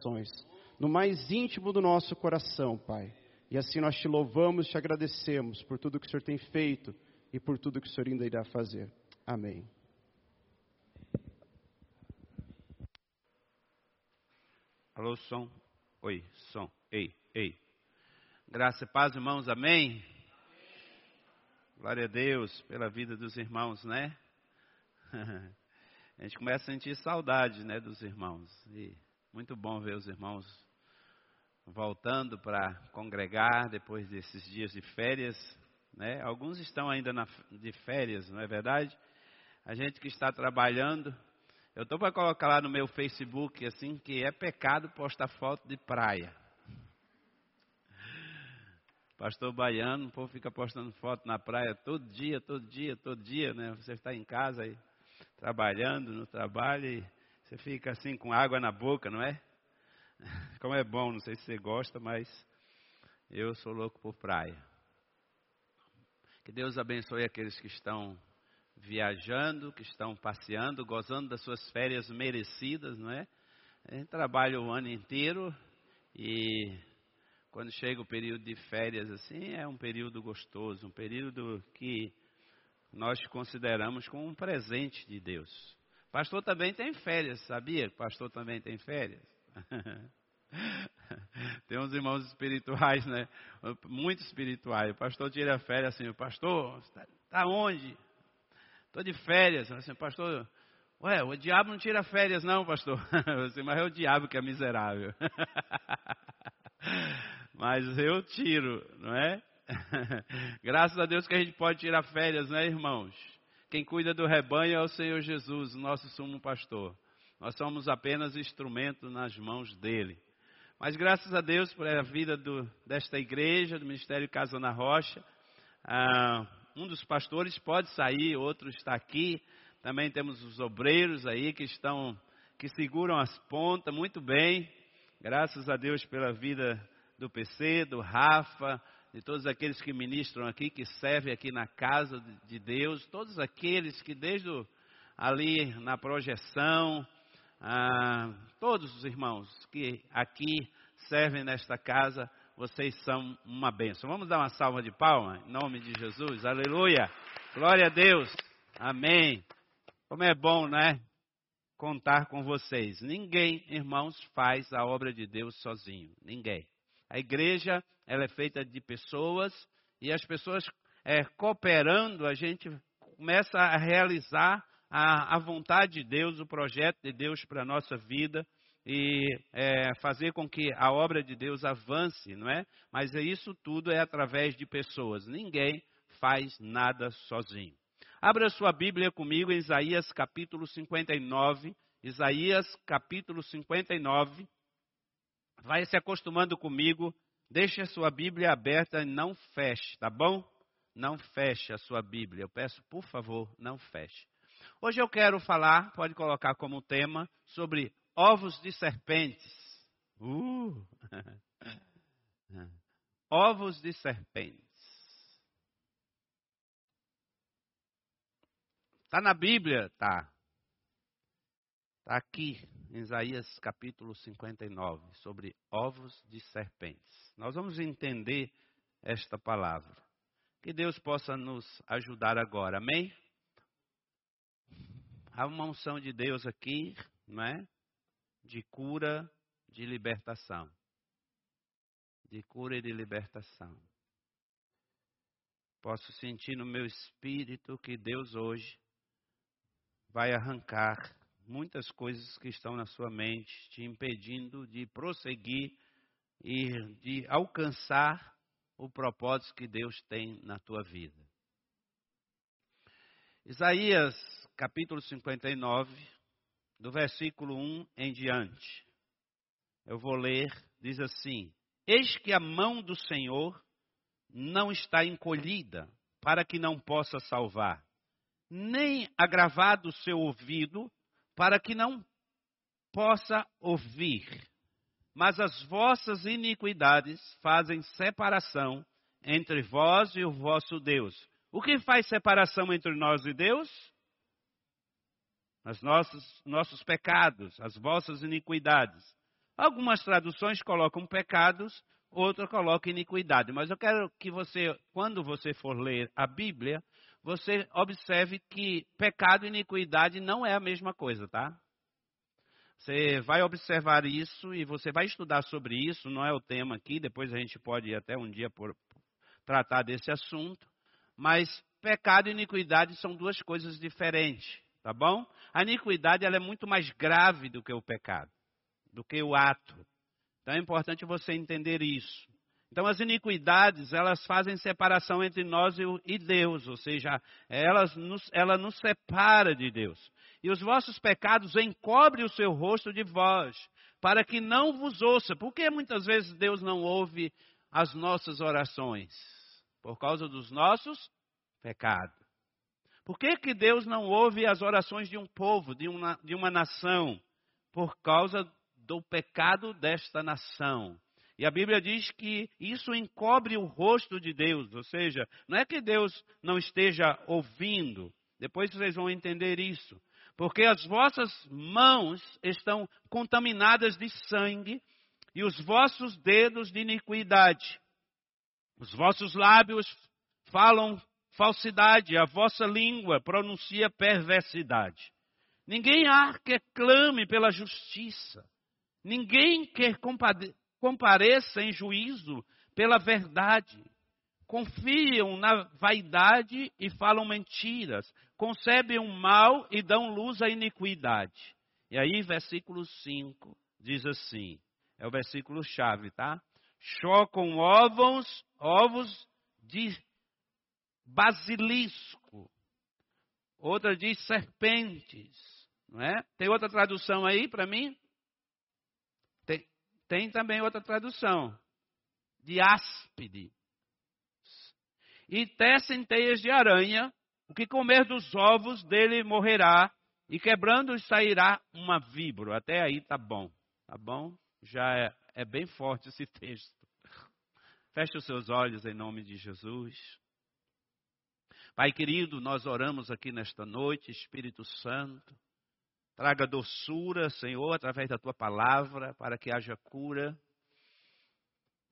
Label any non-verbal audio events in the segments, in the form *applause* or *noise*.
corações, no mais íntimo do nosso coração, Pai. E assim nós te louvamos, te agradecemos por tudo que o Senhor tem feito e por tudo que o Senhor ainda irá fazer. Amém. Alô, som. Oi, som. Ei, ei. Graça e paz, irmãos. Amém. Glória a Deus pela vida dos irmãos, né? *laughs* A gente começa a sentir saudade, né, dos irmãos. E muito bom ver os irmãos voltando para congregar depois desses dias de férias, né? Alguns estão ainda na, de férias, não é verdade? A gente que está trabalhando, eu estou para colocar lá no meu Facebook assim que é pecado postar foto de praia. Pastor Baiano, o povo fica postando foto na praia todo dia, todo dia, todo dia, né? Você está em casa aí, trabalhando no trabalho e você fica assim com água na boca, não é? *laughs* Como é bom, não sei se você gosta, mas eu sou louco por praia. Que Deus abençoe aqueles que estão viajando, que estão passeando, gozando das suas férias merecidas, não é? A gente trabalha o ano inteiro e quando chega o período de férias, assim, é um período gostoso, um período que nós consideramos como um presente de Deus. Pastor também tem férias, sabia? Pastor também tem férias. *laughs* tem uns irmãos espirituais, né? Muito espirituais. O pastor tira férias assim, o pastor, está tá onde? Estou de férias. Assim, pastor, ué, o diabo não tira férias, não, pastor. *laughs* Assim, mas é o diabo que é miserável. *laughs* mas eu tiro, não é? Graças a Deus que a gente pode tirar férias, né, irmãos? Quem cuida do rebanho é o Senhor Jesus, nosso sumo pastor. Nós somos apenas instrumento nas mãos dele. Mas graças a Deus por a vida do, desta igreja, do Ministério Casa na Rocha. Ah, um dos pastores pode sair, outro está aqui. Também temos os obreiros aí que estão, que seguram as pontas muito bem. Graças a Deus pela vida do PC, do Rafa, de todos aqueles que ministram aqui, que servem aqui na casa de Deus, todos aqueles que desde ali na projeção, ah, todos os irmãos que aqui servem nesta casa, vocês são uma bênção. Vamos dar uma salva de palmas em nome de Jesus, aleluia, glória a Deus, amém. Como é bom, né? Contar com vocês. Ninguém, irmãos, faz a obra de Deus sozinho, ninguém. A igreja ela é feita de pessoas e as pessoas é, cooperando, a gente começa a realizar a, a vontade de Deus, o projeto de Deus para a nossa vida e é, fazer com que a obra de Deus avance, não é? Mas isso tudo é através de pessoas. Ninguém faz nada sozinho. Abra sua Bíblia comigo em Isaías capítulo 59. Isaías capítulo 59. Vai se acostumando comigo. Deixe a sua Bíblia aberta e não feche, tá bom? Não feche a sua Bíblia. Eu peço, por favor, não feche. Hoje eu quero falar, pode colocar como tema, sobre ovos de serpentes. Uh! *laughs* ovos de serpentes. Está na Bíblia? Tá. Está aqui, em Isaías capítulo 59, sobre ovos de serpentes. Nós vamos entender esta palavra. Que Deus possa nos ajudar agora, amém? Há uma unção de Deus aqui, não é? De cura, de libertação. De cura e de libertação. Posso sentir no meu espírito que Deus hoje vai arrancar muitas coisas que estão na sua mente, te impedindo de prosseguir e de alcançar o propósito que Deus tem na tua vida. Isaías capítulo 59, do versículo 1 em diante. Eu vou ler, diz assim: Eis que a mão do Senhor não está encolhida para que não possa salvar, nem agravado o seu ouvido para que não possa ouvir. Mas as vossas iniquidades fazem separação entre vós e o vosso Deus. O que faz separação entre nós e Deus? Os nossos, nossos pecados, as vossas iniquidades. Algumas traduções colocam pecados, outras colocam iniquidade. Mas eu quero que você, quando você for ler a Bíblia, você observe que pecado e iniquidade não é a mesma coisa, tá? Você vai observar isso e você vai estudar sobre isso, não é o tema aqui, depois a gente pode até um dia por, tratar desse assunto, mas pecado e iniquidade são duas coisas diferentes, tá bom? A iniquidade ela é muito mais grave do que o pecado, do que o ato. Então é importante você entender isso. Então as iniquidades, elas fazem separação entre nós e Deus, ou seja, elas nos, ela nos separa de Deus. E os vossos pecados encobrem o seu rosto de vós, para que não vos ouça. Por que muitas vezes Deus não ouve as nossas orações? Por causa dos nossos pecados. Por que, que Deus não ouve as orações de um povo, de uma, de uma nação? Por causa do pecado desta nação. E a Bíblia diz que isso encobre o rosto de Deus, ou seja, não é que Deus não esteja ouvindo, depois vocês vão entender isso, porque as vossas mãos estão contaminadas de sangue e os vossos dedos de iniquidade. Os vossos lábios falam falsidade, a vossa língua pronuncia perversidade. Ninguém há que clame pela justiça. Ninguém quer compareça em juízo pela verdade. Confiam na vaidade e falam mentiras. Concebem o mal e dão luz à iniquidade. E aí, versículo 5 diz assim: é o versículo chave, tá? Chocam ovos, ovos de basilisco. Outra diz serpentes. Não é? Tem outra tradução aí para mim? Tem também outra tradução, de áspide. E tecem teias de aranha, o que comer dos ovos dele morrerá, e quebrando sairá uma víbora. Até aí tá bom, tá bom? Já é, é bem forte esse *laughs* texto. Feche os seus olhos em nome de Jesus. Pai querido, nós oramos aqui nesta noite, Espírito Santo. Traga doçura, Senhor, através da tua palavra, para que haja cura.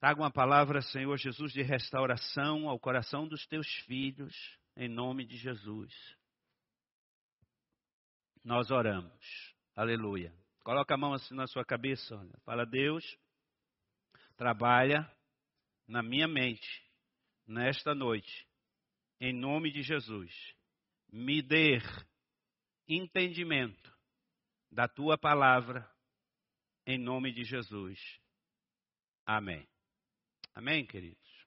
Traga uma palavra, Senhor Jesus, de restauração ao coração dos teus filhos, em nome de Jesus. Nós oramos. Aleluia. Coloca a mão assim na sua cabeça, olha. Fala, Deus, trabalha na minha mente, nesta noite, em nome de Jesus. Me dê entendimento da tua palavra, em nome de Jesus. Amém. Amém, queridos?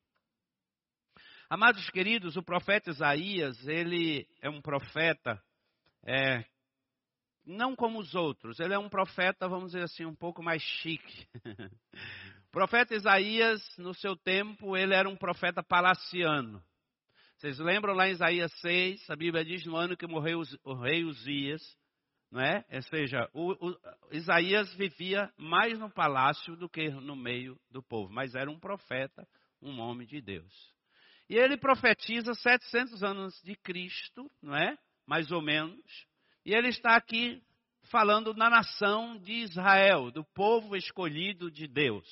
Amados queridos, o profeta Isaías, ele é um profeta, é, não como os outros, ele é um profeta, vamos dizer assim, um pouco mais chique. *laughs* o profeta Isaías, no seu tempo, ele era um profeta palaciano. Vocês lembram lá em Isaías 6, a Bíblia diz no ano que morreu o rei Uzias, não é? Ou seja, o, o, Isaías vivia mais no palácio do que no meio do povo, mas era um profeta, um homem de Deus. E ele profetiza 700 anos de Cristo, não é? Mais ou menos. E ele está aqui falando na nação de Israel, do povo escolhido de Deus.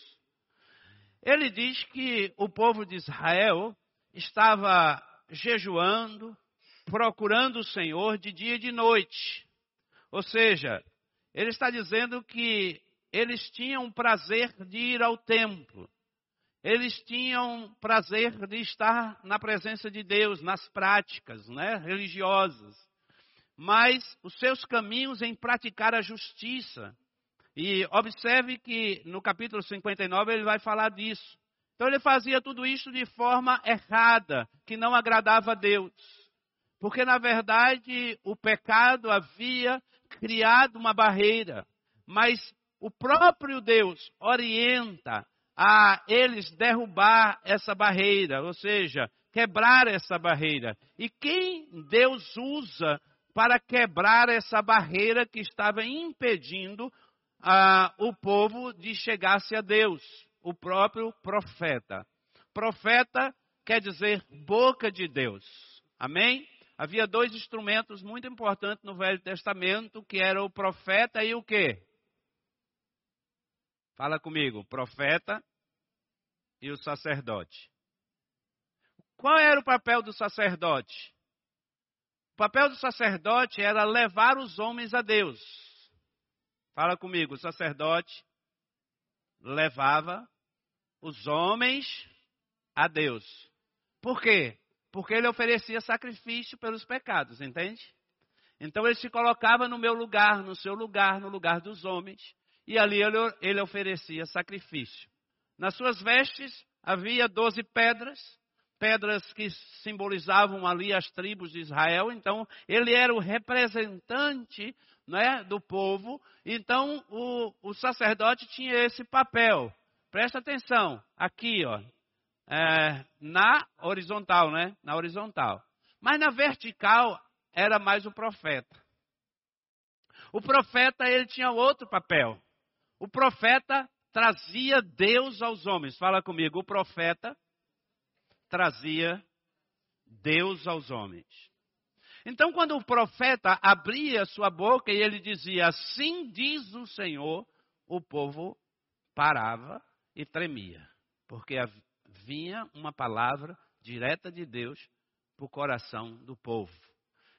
Ele diz que o povo de Israel estava jejuando, procurando o Senhor de dia e de noite. Ou seja, ele está dizendo que eles tinham prazer de ir ao templo. Eles tinham prazer de estar na presença de Deus, nas práticas né, religiosas. Mas os seus caminhos em praticar a justiça. E observe que no capítulo 59 ele vai falar disso. Então ele fazia tudo isso de forma errada, que não agradava a Deus. Porque na verdade o pecado havia criado uma barreira, mas o próprio Deus orienta a eles derrubar essa barreira, ou seja, quebrar essa barreira. E quem Deus usa para quebrar essa barreira que estava impedindo ah, o povo de chegar-se a Deus? O próprio profeta. Profeta quer dizer boca de Deus. Amém? Havia dois instrumentos muito importantes no Velho Testamento, que era o profeta e o quê? Fala comigo, profeta e o sacerdote. Qual era o papel do sacerdote? O papel do sacerdote era levar os homens a Deus. Fala comigo, o sacerdote levava os homens a Deus. Por quê? Porque ele oferecia sacrifício pelos pecados, entende? Então ele se colocava no meu lugar, no seu lugar, no lugar dos homens, e ali ele, ele oferecia sacrifício. Nas suas vestes havia doze pedras, pedras que simbolizavam ali as tribos de Israel. Então ele era o representante né, do povo. Então o, o sacerdote tinha esse papel. Presta atenção, aqui, ó, é, na horizontal, né? Na horizontal. Mas na vertical era mais o profeta. O profeta ele tinha outro papel. O profeta trazia Deus aos homens. Fala comigo, o profeta trazia Deus aos homens. Então, quando o profeta abria sua boca e ele dizia: Assim diz o Senhor, o povo parava e tremia, porque vinha uma palavra direta de Deus para o coração do povo.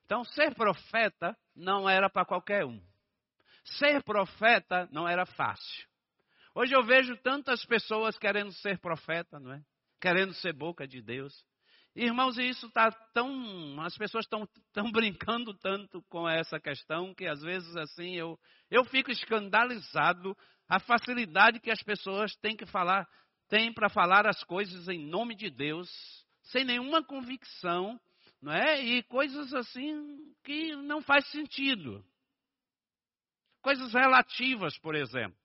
Então, ser profeta não era para qualquer um. Ser profeta não era fácil. Hoje eu vejo tantas pessoas querendo ser profeta, não é? Querendo ser boca de Deus. Irmãos, e isso está tão. As pessoas estão tão *laughs* brincando tanto com essa questão que às vezes assim eu, eu fico escandalizado a facilidade que as pessoas têm que falar, têm para falar as coisas em nome de Deus, sem nenhuma convicção, não é? E coisas assim que não faz sentido. Coisas relativas, por exemplo.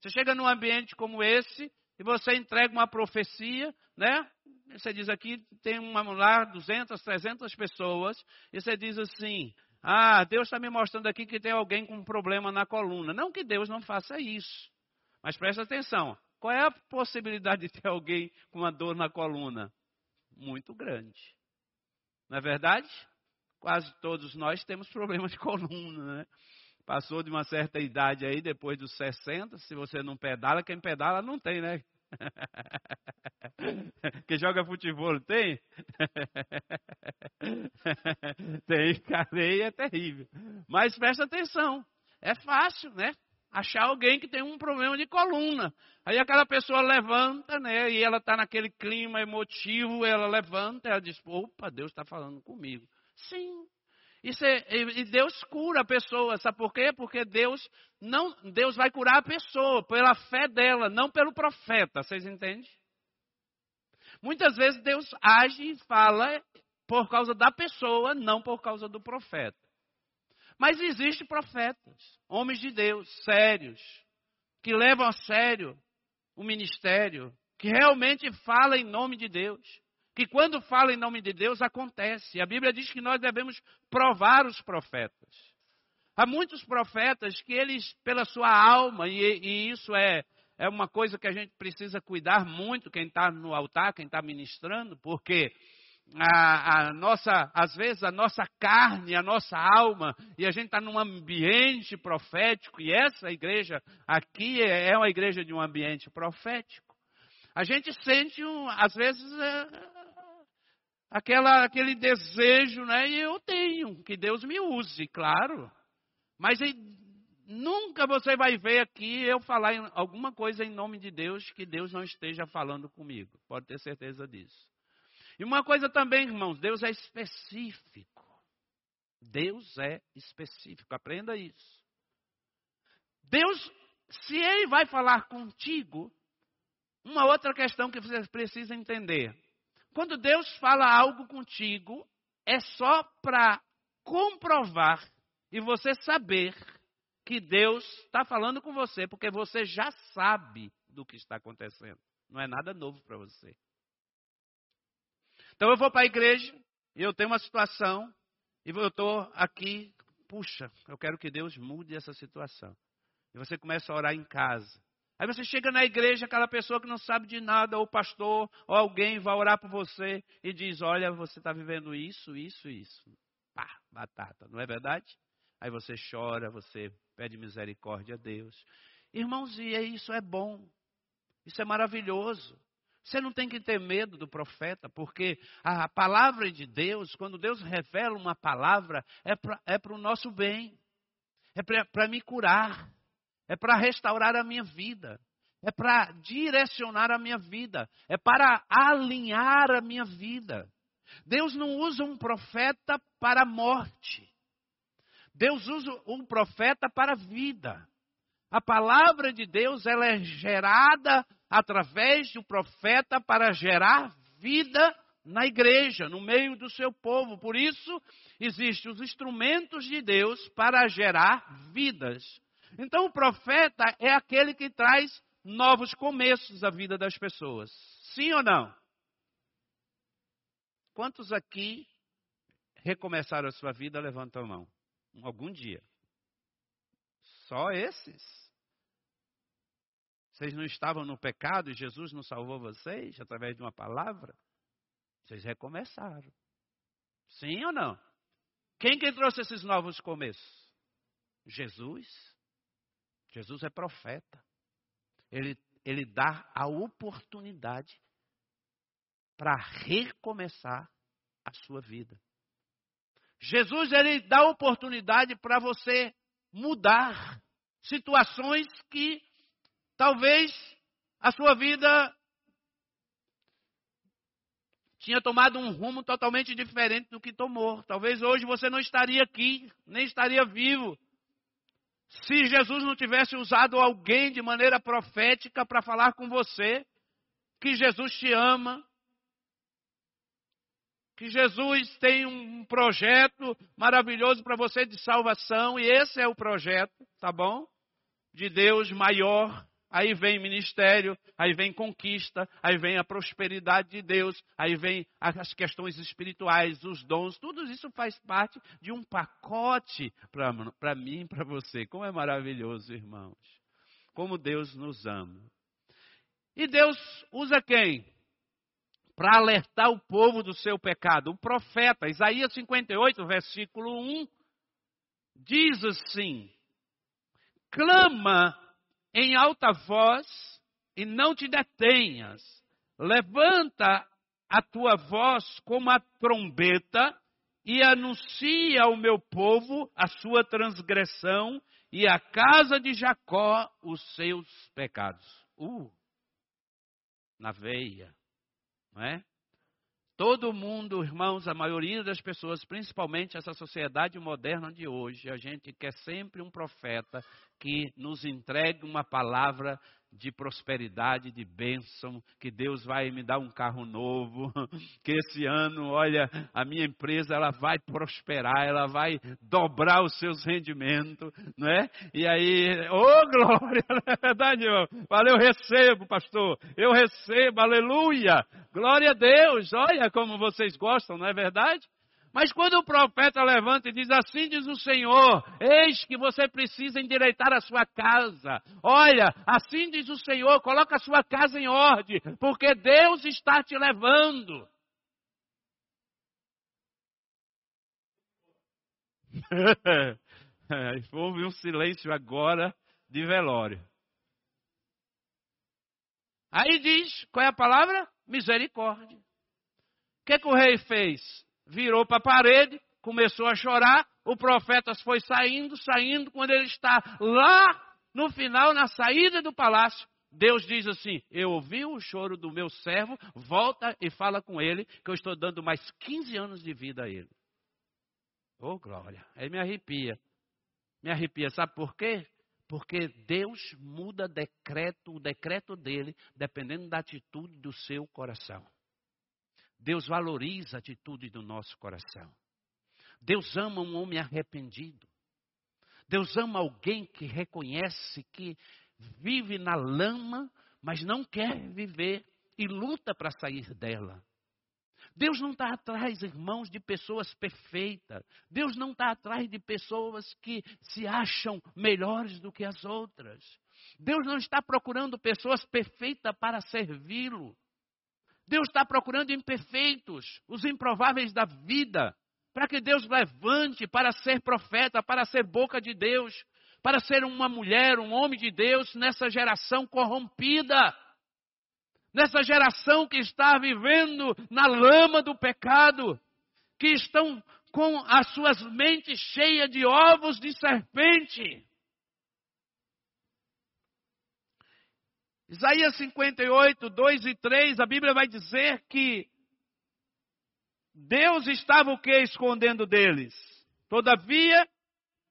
Você chega num ambiente como esse e você entrega uma profecia, né? Você diz aqui tem uma lá 200, 300 pessoas e você diz assim: Ah, Deus está me mostrando aqui que tem alguém com um problema na coluna. Não que Deus não faça isso, mas presta atenção. Qual é a possibilidade de ter alguém com uma dor na coluna? Muito grande. Não é verdade? Quase todos nós temos problemas de coluna, né? Passou de uma certa idade aí, depois dos 60, se você não pedala, quem pedala não tem, né? *laughs* Quem joga futebol tem? *laughs* tem, cadeia é terrível. Mas presta atenção, é fácil, né? Achar alguém que tem um problema de coluna. Aí aquela pessoa levanta, né? E ela está naquele clima emotivo, ela levanta, ela diz: opa, Deus está falando comigo. Sim. É, e Deus cura a pessoa, sabe por quê? Porque Deus não, Deus vai curar a pessoa pela fé dela, não pelo profeta. Vocês entendem? Muitas vezes Deus age e fala por causa da pessoa, não por causa do profeta. Mas existem profetas, homens de Deus, sérios, que levam a sério o ministério, que realmente falam em nome de Deus. Que quando fala em nome de Deus acontece. A Bíblia diz que nós devemos provar os profetas. Há muitos profetas que eles, pela sua alma, e, e isso é, é uma coisa que a gente precisa cuidar muito, quem está no altar, quem está ministrando, porque a, a, nossa, às vezes a nossa carne, a nossa alma, e a gente está num ambiente profético, e essa igreja aqui é, é uma igreja de um ambiente profético. A gente sente, um, às vezes, é, aquela, aquele desejo, né? E eu tenho, que Deus me use, claro. Mas nunca você vai ver aqui eu falar alguma coisa em nome de Deus que Deus não esteja falando comigo. Pode ter certeza disso. E uma coisa também, irmãos, Deus é específico. Deus é específico, aprenda isso. Deus, se Ele vai falar contigo, uma outra questão que você precisa entender. Quando Deus fala algo contigo, é só para comprovar e você saber que Deus está falando com você, porque você já sabe do que está acontecendo. Não é nada novo para você. Então eu vou para a igreja e eu tenho uma situação e eu estou aqui, puxa, eu quero que Deus mude essa situação. E você começa a orar em casa. Aí você chega na igreja, aquela pessoa que não sabe de nada, ou pastor, ou alguém vai orar por você e diz: Olha, você está vivendo isso, isso, isso. Pá, batata, não é verdade? Aí você chora, você pede misericórdia a Deus. Irmãos, e isso é bom. Isso é maravilhoso. Você não tem que ter medo do profeta, porque a palavra de Deus, quando Deus revela uma palavra, é para é o nosso bem, é para me curar, é para restaurar a minha vida, é para direcionar a minha vida, é para alinhar a minha vida. Deus não usa um profeta para a morte, Deus usa um profeta para a vida. A palavra de Deus ela é gerada através do profeta para gerar vida na igreja, no meio do seu povo. Por isso, existem os instrumentos de Deus para gerar vidas. Então, o profeta é aquele que traz novos começos à vida das pessoas. Sim ou não? Quantos aqui recomeçaram a sua vida? Levanta a mão. Algum dia. Só esses. Vocês não estavam no pecado e Jesus não salvou vocês através de uma palavra? Vocês recomeçaram. Sim ou não? Quem que trouxe esses novos começos? Jesus. Jesus é profeta. Ele, ele dá a oportunidade para recomeçar a sua vida. Jesus ele dá a oportunidade para você mudar situações que Talvez a sua vida tinha tomado um rumo totalmente diferente do que tomou. Talvez hoje você não estaria aqui, nem estaria vivo. Se Jesus não tivesse usado alguém de maneira profética para falar com você, que Jesus te ama, que Jesus tem um projeto maravilhoso para você de salvação, e esse é o projeto, tá bom? De Deus maior Aí vem ministério, aí vem conquista, aí vem a prosperidade de Deus, aí vem as questões espirituais, os dons, tudo isso faz parte de um pacote para mim para você. Como é maravilhoso, irmãos. Como Deus nos ama. E Deus usa quem? Para alertar o povo do seu pecado. O profeta, Isaías 58, versículo 1, diz assim: clama em alta voz e não te detenhas. Levanta a tua voz como a trombeta e anuncia ao meu povo a sua transgressão e à casa de Jacó os seus pecados. Uh, na veia, não é? Todo mundo, irmãos, a maioria das pessoas, principalmente essa sociedade moderna de hoje, a gente quer sempre um profeta que nos entregue uma palavra de prosperidade, de bênção, que Deus vai me dar um carro novo, *laughs* que esse ano, olha, a minha empresa ela vai prosperar, ela vai dobrar os seus rendimentos, não é? E aí, ô oh, *laughs* glória, não é verdade, eu recebo, pastor, eu recebo, aleluia, glória a Deus, olha como vocês gostam, não é verdade? Mas quando o profeta levanta e diz assim diz o Senhor, eis que você precisa endireitar a sua casa. Olha, assim diz o Senhor, coloca a sua casa em ordem, porque Deus está te levando. *laughs* Houve um silêncio agora de velório. Aí diz, qual é a palavra? Misericórdia. O que, que o rei fez? Virou para a parede, começou a chorar. O profeta foi saindo, saindo. Quando ele está lá no final, na saída do palácio, Deus diz assim: Eu ouvi o choro do meu servo, volta e fala com ele, que eu estou dando mais 15 anos de vida a ele. Oh, glória! Aí me arrepia. Me arrepia, sabe por quê? Porque Deus muda decreto, o decreto dele, dependendo da atitude do seu coração. Deus valoriza a atitude do nosso coração. Deus ama um homem arrependido. Deus ama alguém que reconhece que vive na lama, mas não quer viver e luta para sair dela. Deus não está atrás, irmãos, de pessoas perfeitas. Deus não está atrás de pessoas que se acham melhores do que as outras. Deus não está procurando pessoas perfeitas para servi-lo. Deus está procurando imperfeitos, os improváveis da vida, para que Deus levante para ser profeta, para ser boca de Deus, para ser uma mulher, um homem de Deus nessa geração corrompida. Nessa geração que está vivendo na lama do pecado, que estão com as suas mentes cheias de ovos de serpente. Isaías 58, 2 e 3, a Bíblia vai dizer que Deus estava o que escondendo deles? Todavia,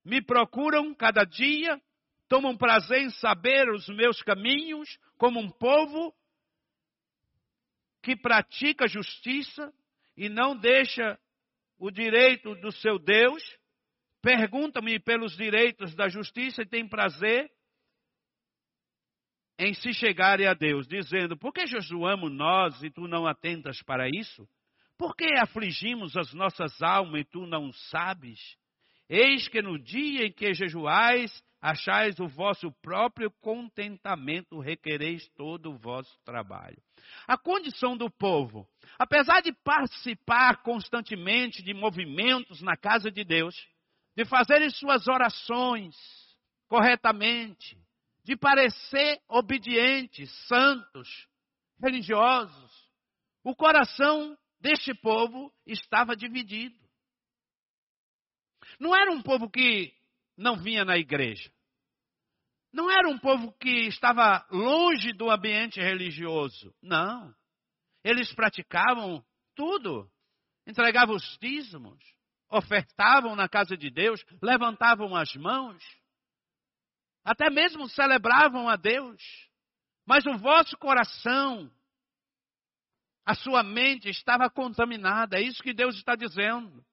me procuram cada dia, tomam prazer em saber os meus caminhos, como um povo que pratica justiça e não deixa o direito do seu Deus, pergunta-me pelos direitos da justiça e tem prazer em se chegarem a Deus, dizendo: Por que jejuamos nós e tu não atentas para isso? Por que afligimos as nossas almas e tu não sabes? Eis que no dia em que jejuais, achais o vosso próprio contentamento, requereis todo o vosso trabalho. A condição do povo, apesar de participar constantemente de movimentos na casa de Deus, de fazerem suas orações corretamente, de parecer obedientes, santos, religiosos, o coração deste povo estava dividido. Não era um povo que não vinha na igreja. Não era um povo que estava longe do ambiente religioso. Não. Eles praticavam tudo. Entregavam os dízimos, ofertavam na casa de Deus, levantavam as mãos, até mesmo celebravam a Deus. Mas o vosso coração a sua mente estava contaminada. É isso que Deus está dizendo.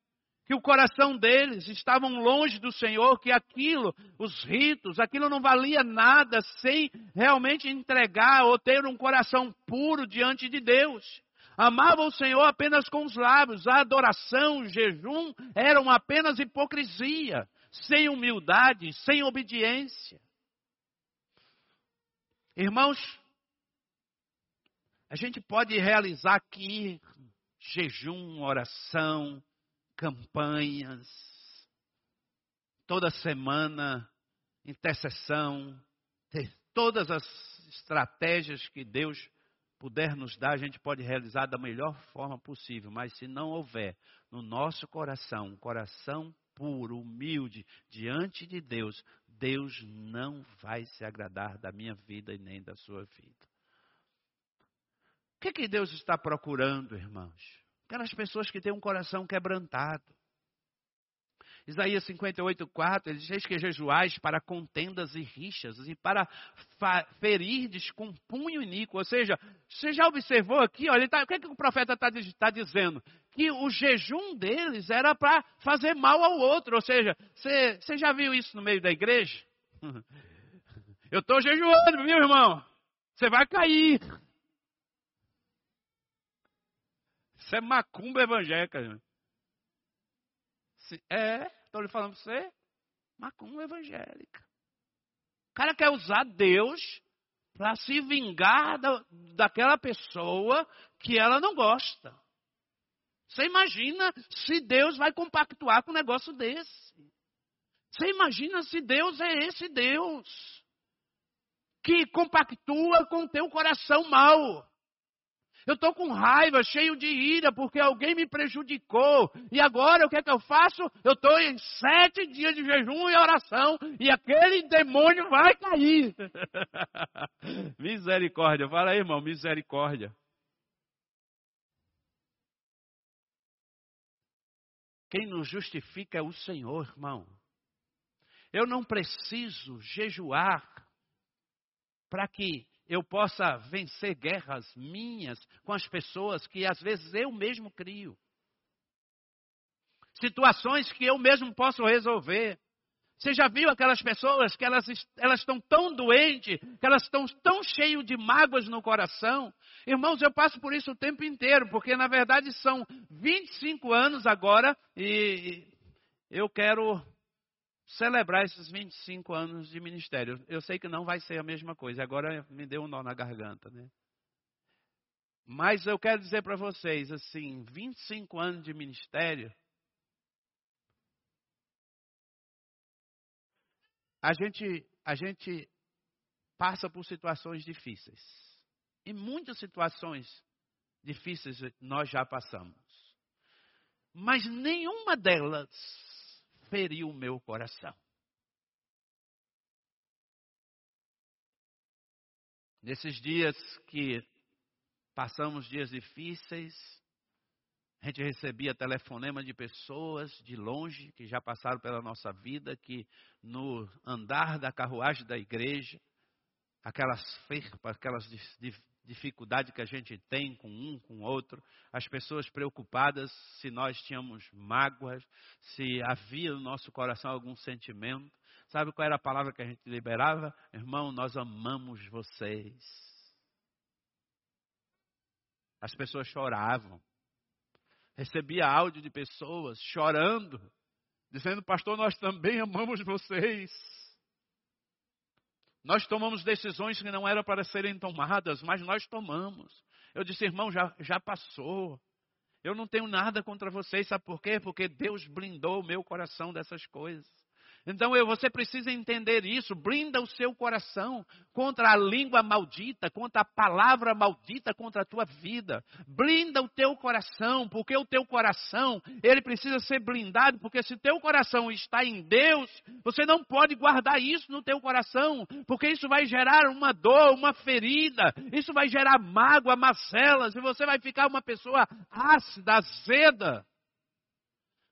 Que o coração deles estavam longe do Senhor, que aquilo, os ritos, aquilo não valia nada sem realmente entregar ou ter um coração puro diante de Deus. Amavam o Senhor apenas com os lábios. A adoração, o jejum eram apenas hipocrisia, sem humildade, sem obediência. Irmãos, a gente pode realizar aqui jejum, oração, campanhas, toda semana, intercessão, ter todas as estratégias que Deus puder nos dar, a gente pode realizar da melhor forma possível, mas se não houver no nosso coração, um coração puro, humilde, diante de Deus, Deus não vai se agradar da minha vida e nem da sua vida. O que, que Deus está procurando, irmãos? Aquelas pessoas que têm um coração quebrantado. Isaías 58, 4, ele diz que jejuais para contendas e rixas e para ferirdes com punho iníquo. Ou seja, você já observou aqui, olha, tá, o que, é que o profeta está tá dizendo? Que o jejum deles era para fazer mal ao outro. Ou seja, você, já viu isso no meio da igreja? *laughs* Eu estou jejuando, viu, irmão? Você vai cair. Isso é macumba evangélica. É, estou lhe falando você. Macumba evangélica. O cara quer usar Deus para se vingar da, daquela pessoa que ela não gosta. Você imagina se Deus vai compactuar com um negócio desse? Você imagina se Deus é esse Deus que compactua com o teu coração mau? Eu estou com raiva, cheio de ira, porque alguém me prejudicou. E agora o que é que eu faço? Eu estou em sete dias de jejum e oração. E aquele demônio vai cair. *laughs* misericórdia. Fala aí, irmão, misericórdia. Quem nos justifica é o Senhor, irmão. Eu não preciso jejuar para que eu possa vencer guerras minhas com as pessoas que às vezes eu mesmo crio. Situações que eu mesmo posso resolver. Você já viu aquelas pessoas que elas, elas estão tão doentes, que elas estão tão cheias de mágoas no coração? Irmãos, eu passo por isso o tempo inteiro, porque na verdade são 25 anos agora e eu quero celebrar esses 25 anos de ministério. Eu sei que não vai ser a mesma coisa, agora me deu um nó na garganta, né? Mas eu quero dizer para vocês, assim, 25 anos de ministério, a gente, a gente passa por situações difíceis. E muitas situações difíceis nós já passamos. Mas nenhuma delas feriu o meu coração. Nesses dias que passamos dias difíceis, a gente recebia telefonema de pessoas de longe que já passaram pela nossa vida, que no andar da carruagem da igreja, aquelas ferpas, aquelas dificuldades que a gente tem com um, com outro, as pessoas preocupadas se nós tínhamos mágoas, se havia no nosso coração algum sentimento. Sabe qual era a palavra que a gente liberava? Irmão, nós amamos vocês. As pessoas choravam recebia áudio de pessoas chorando, dizendo: Pastor, nós também amamos vocês. Nós tomamos decisões que não eram para serem tomadas, mas nós tomamos. Eu disse, irmão, já, já passou. Eu não tenho nada contra vocês, sabe por quê? Porque Deus blindou o meu coração dessas coisas. Então você precisa entender isso. Blinda o seu coração contra a língua maldita, contra a palavra maldita contra a tua vida. Blinda o teu coração, porque o teu coração, ele precisa ser blindado, porque se teu coração está em Deus, você não pode guardar isso no teu coração, porque isso vai gerar uma dor, uma ferida, isso vai gerar mágoa, macelas, e você vai ficar uma pessoa ácida, azeda.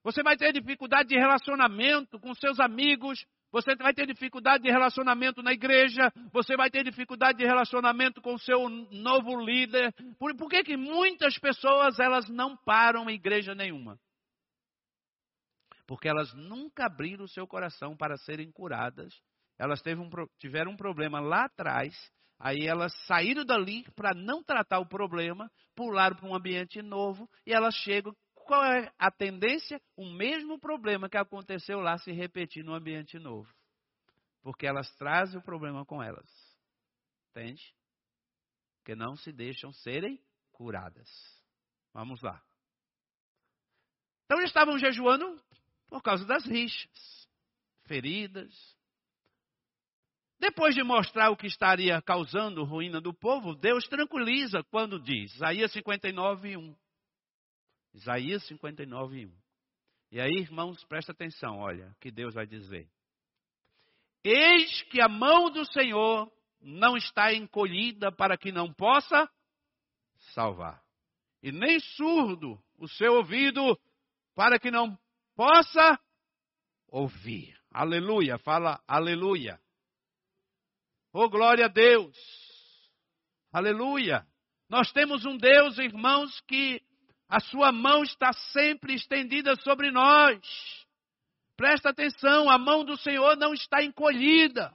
Você vai ter dificuldade de relacionamento com seus amigos. Você vai ter dificuldade de relacionamento na igreja. Você vai ter dificuldade de relacionamento com seu novo líder. Por, por que, que muitas pessoas elas não param em igreja nenhuma? Porque elas nunca abriram o seu coração para serem curadas. Elas um, tiveram um problema lá atrás Aí elas saíram dali para não tratar o problema, pularam para um ambiente novo e elas chegam qual é a tendência? O mesmo problema que aconteceu lá se repetir no ambiente novo. Porque elas trazem o problema com elas. Entende? Que não se deixam serem curadas. Vamos lá. Então eles estavam jejuando por causa das rixas, feridas. Depois de mostrar o que estaria causando ruína do povo, Deus tranquiliza quando diz, Isaías 59, 1. Isaías 59, 1. E aí, irmãos, presta atenção, olha, o que Deus vai dizer. Eis que a mão do Senhor não está encolhida para que não possa salvar, e nem surdo o seu ouvido para que não possa ouvir. Aleluia, fala aleluia. Oh, glória a Deus. Aleluia. Nós temos um Deus, irmãos, que a sua mão está sempre estendida sobre nós. Presta atenção, a mão do Senhor não está encolhida.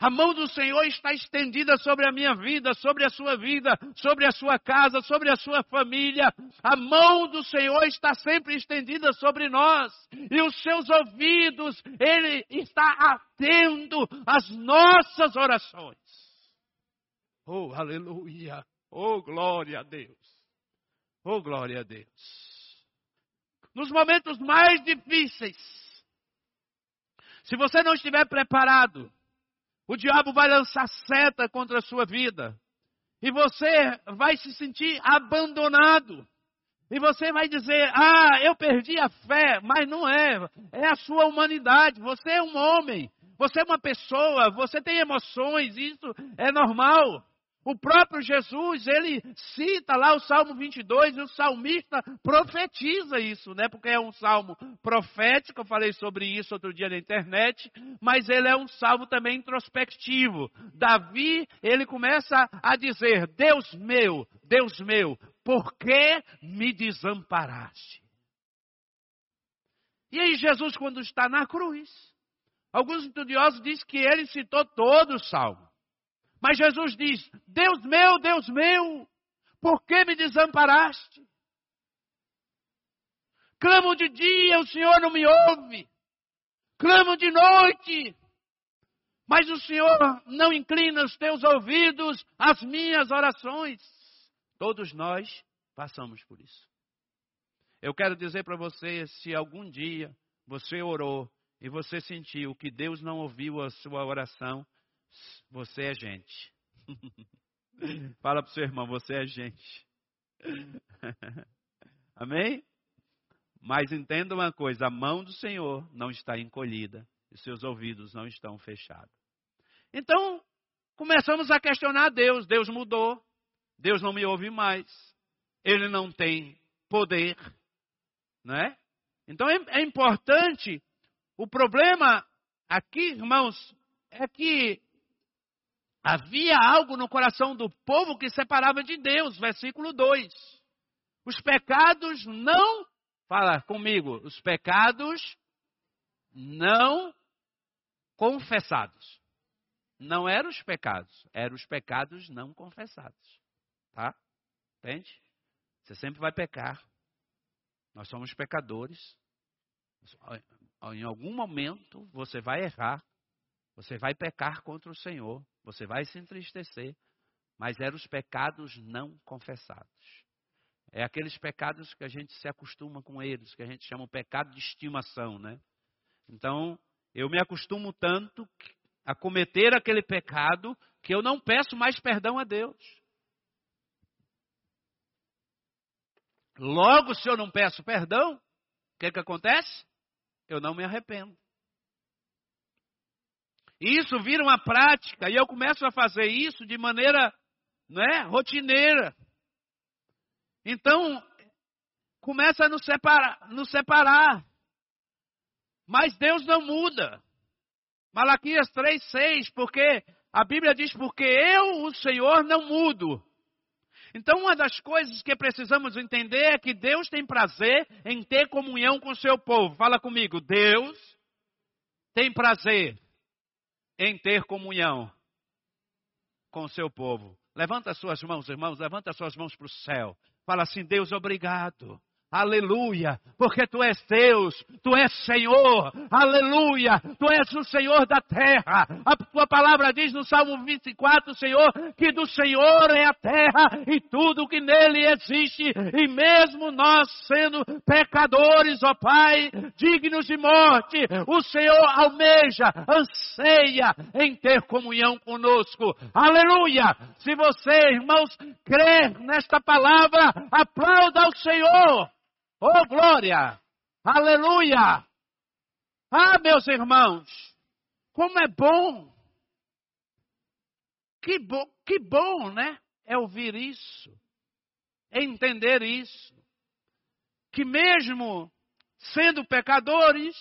A mão do Senhor está estendida sobre a minha vida, sobre a sua vida, sobre a sua casa, sobre a sua família. A mão do Senhor está sempre estendida sobre nós. E os seus ouvidos, Ele está atento às nossas orações. Oh, aleluia! Oh, glória a Deus! Oh, glória a Deus. Nos momentos mais difíceis, se você não estiver preparado, o diabo vai lançar seta contra a sua vida. E você vai se sentir abandonado. E você vai dizer: Ah, eu perdi a fé. Mas não é. É a sua humanidade. Você é um homem. Você é uma pessoa. Você tem emoções. Isso é normal. O próprio Jesus, ele cita lá o Salmo 22 e o salmista profetiza isso, né? Porque é um salmo profético, eu falei sobre isso outro dia na internet, mas ele é um salmo também introspectivo. Davi, ele começa a dizer: Deus meu, Deus meu, por que me desamparaste? E aí Jesus, quando está na cruz, alguns estudiosos dizem que ele citou todo o salmo. Mas Jesus diz: Deus meu, Deus meu, por que me desamparaste? Clamo de dia, o Senhor não me ouve. Clamo de noite, mas o Senhor não inclina os teus ouvidos às minhas orações. Todos nós passamos por isso. Eu quero dizer para você: se algum dia você orou e você sentiu que Deus não ouviu a sua oração, você é gente. *laughs* Fala para o seu irmão, você é gente. *laughs* Amém? Mas entenda uma coisa: a mão do Senhor não está encolhida e seus ouvidos não estão fechados. Então, começamos a questionar Deus. Deus mudou. Deus não me ouve mais. Ele não tem poder. Não é? Então é, é importante. O problema aqui, irmãos, é que havia algo no coração do povo que separava de Deus. Versículo 2. Os pecados não, fala comigo, os pecados não confessados. Não eram os pecados, eram os pecados não confessados. Tá? Entende? Você sempre vai pecar. Nós somos pecadores. Em algum momento você vai errar. Você vai pecar contra o Senhor. Você vai se entristecer. Mas eram os pecados não confessados. É aqueles pecados que a gente se acostuma com eles, que a gente chama o pecado de estimação, né? Então, eu me acostumo tanto a cometer aquele pecado que eu não peço mais perdão a Deus. Logo, se eu não peço perdão, o que, que acontece? Eu não me arrependo. Isso vira uma prática e eu começo a fazer isso de maneira né, rotineira. Então, começa a nos separar, nos separar. Mas Deus não muda. Malaquias 3,6, porque a Bíblia diz: Porque eu, o Senhor, não mudo. Então, uma das coisas que precisamos entender é que Deus tem prazer em ter comunhão com o seu povo. Fala comigo, Deus tem prazer em ter comunhão com o seu povo. Levanta as suas mãos, irmãos, levanta as suas mãos para o céu. Fala assim: Deus, obrigado Aleluia, porque tu és Deus, tu és Senhor, aleluia, tu és o Senhor da terra. A tua palavra diz no Salmo 24, Senhor, que do Senhor é a terra e tudo que nele existe, e mesmo nós sendo pecadores, ó Pai, dignos de morte, o Senhor almeja, anseia em ter comunhão conosco. Aleluia! Se você, irmãos, crer nesta palavra, aplauda ao Senhor. Oh, glória! Aleluia! Ah, meus irmãos, como é bom! Que, bo que bom, né? É ouvir isso, entender isso. Que mesmo sendo pecadores,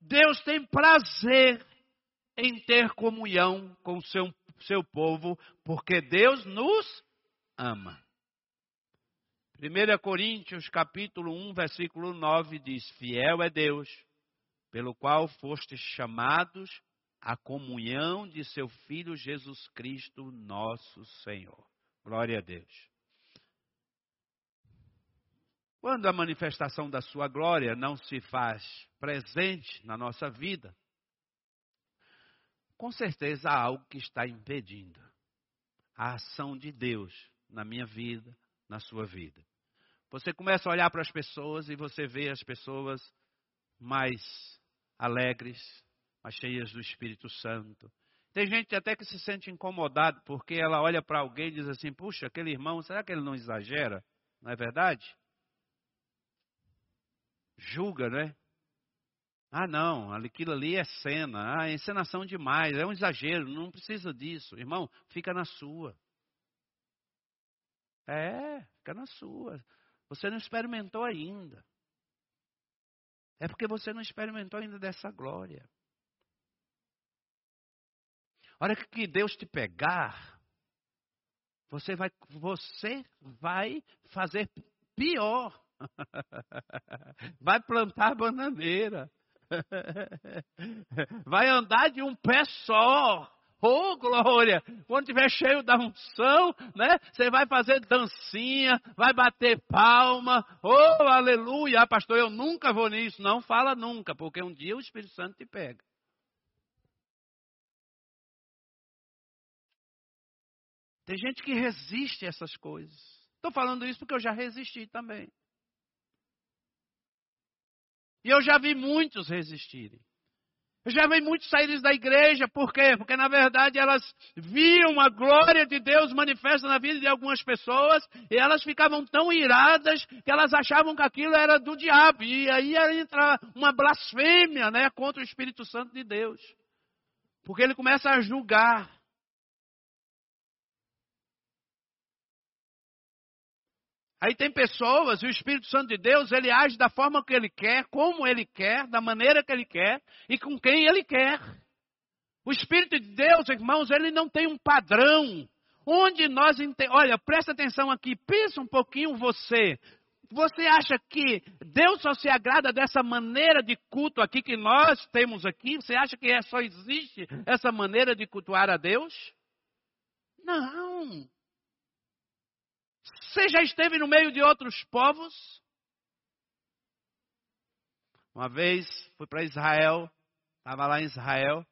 Deus tem prazer em ter comunhão com o seu, seu povo, porque Deus nos ama. 1 Coríntios capítulo 1, versículo 9 diz: Fiel é Deus, pelo qual fostes chamados à comunhão de seu Filho Jesus Cristo, nosso Senhor. Glória a Deus. Quando a manifestação da sua glória não se faz presente na nossa vida, com certeza há algo que está impedindo a ação de Deus na minha vida, na sua vida. Você começa a olhar para as pessoas e você vê as pessoas mais alegres, mais cheias do Espírito Santo. Tem gente até que se sente incomodado porque ela olha para alguém e diz assim: puxa, aquele irmão, será que ele não exagera? Não é verdade? Julga, né? Ah, não, aquilo ali é cena, ah, é encenação demais, é um exagero, não precisa disso. Irmão, fica na sua. É, fica na sua. Você não experimentou ainda. É porque você não experimentou ainda dessa glória. A hora que Deus te pegar, você vai, você vai fazer pior. *laughs* Vai plantar bananeira. *laughs* Vai andar de um pé só. Oh, glória! Quando estiver cheio da unção, né? Você vai fazer dancinha, vai bater palma. Oh, aleluia! Ah, pastor, eu nunca vou nisso. Não fala nunca, porque um dia o Espírito Santo te pega. Tem gente que resiste a essas coisas. Estou falando isso porque eu já resisti também. E eu já vi muitos resistirem. Já vi muitos saírem da igreja, por quê? Porque na verdade elas viam a glória de Deus manifesta na vida de algumas pessoas e elas ficavam tão iradas que elas achavam que aquilo era do diabo. E aí entra uma blasfêmia né, contra o Espírito Santo de Deus. Porque ele começa a julgar. Aí tem pessoas, e o Espírito Santo de Deus, ele age da forma que ele quer, como ele quer, da maneira que ele quer e com quem ele quer. O Espírito de Deus, irmãos, ele não tem um padrão. Onde nós. Olha, presta atenção aqui, pensa um pouquinho você. Você acha que Deus só se agrada dessa maneira de culto aqui que nós temos aqui? Você acha que é só existe essa maneira de cultuar a Deus? Não. Você já esteve no meio de outros povos? Uma vez fui para Israel, estava lá em Israel,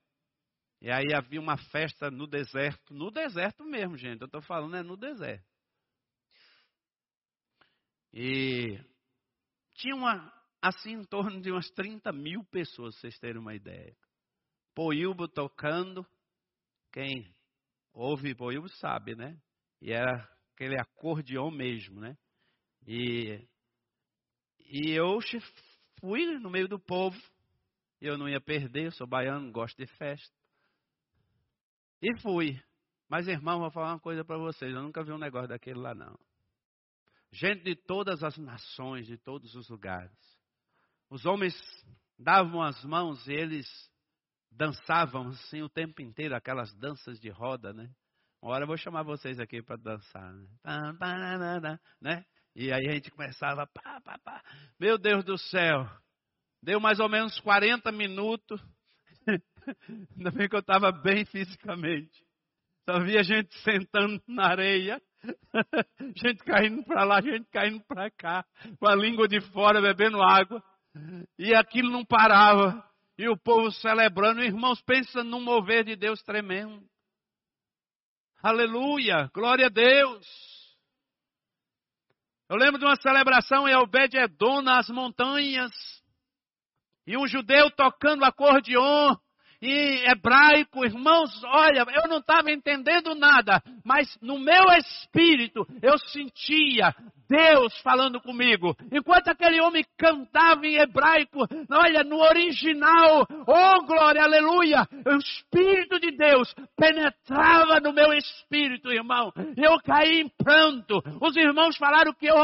e aí havia uma festa no deserto, no deserto mesmo, gente, eu estou falando é no deserto. E tinha uma, assim em torno de umas 30 mil pessoas, vocês terem uma ideia. Poilbo tocando, quem ouve Poilbo sabe, né? E era aquele acordeão mesmo, né? E, e eu fui no meio do povo, eu não ia perder, eu sou baiano, gosto de festa. E fui. Mas, irmão, vou falar uma coisa para vocês, eu nunca vi um negócio daquele lá, não. Gente de todas as nações, de todos os lugares. Os homens davam as mãos e eles dançavam assim o tempo inteiro, aquelas danças de roda, né? Uma hora eu vou chamar vocês aqui para dançar. Né? né? E aí a gente começava. Pá, pá, pá. Meu Deus do céu. Deu mais ou menos 40 minutos. *laughs* Ainda bem que eu estava bem fisicamente. Só via gente sentando na areia. *laughs* gente caindo para lá, gente caindo para cá. Com a língua de fora, bebendo água. E aquilo não parava. E o povo celebrando. Irmãos, pensa num mover de Deus tremendo. Aleluia, glória a Deus. Eu lembro de uma celebração em Obed-Edom, nas montanhas, e um judeu tocando acordeon, em hebraico, irmãos, olha, eu não estava entendendo nada, mas no meu espírito eu sentia Deus falando comigo. Enquanto aquele homem cantava em hebraico, olha, no original, oh glória, aleluia, o Espírito de Deus penetrava no meu espírito, irmão. Eu caí em pranto. Os irmãos falaram que eu,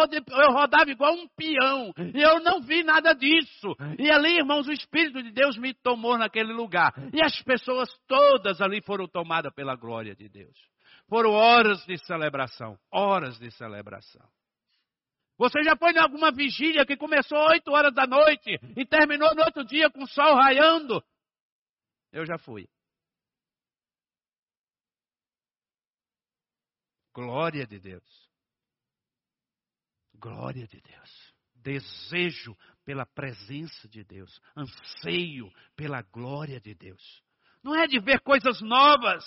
rodava igual um peão. E eu não vi nada disso. E ali, irmãos, o Espírito de Deus me tomou naquele lugar. E as pessoas todas ali foram tomadas pela glória de Deus. Foram horas de celebração, horas de celebração. Você já foi em alguma vigília que começou 8 horas da noite e terminou no outro dia com o sol raiando? Eu já fui. Glória de Deus. Glória de Deus. Desejo pela presença de Deus. Anseio pela glória de Deus. Não é de ver coisas novas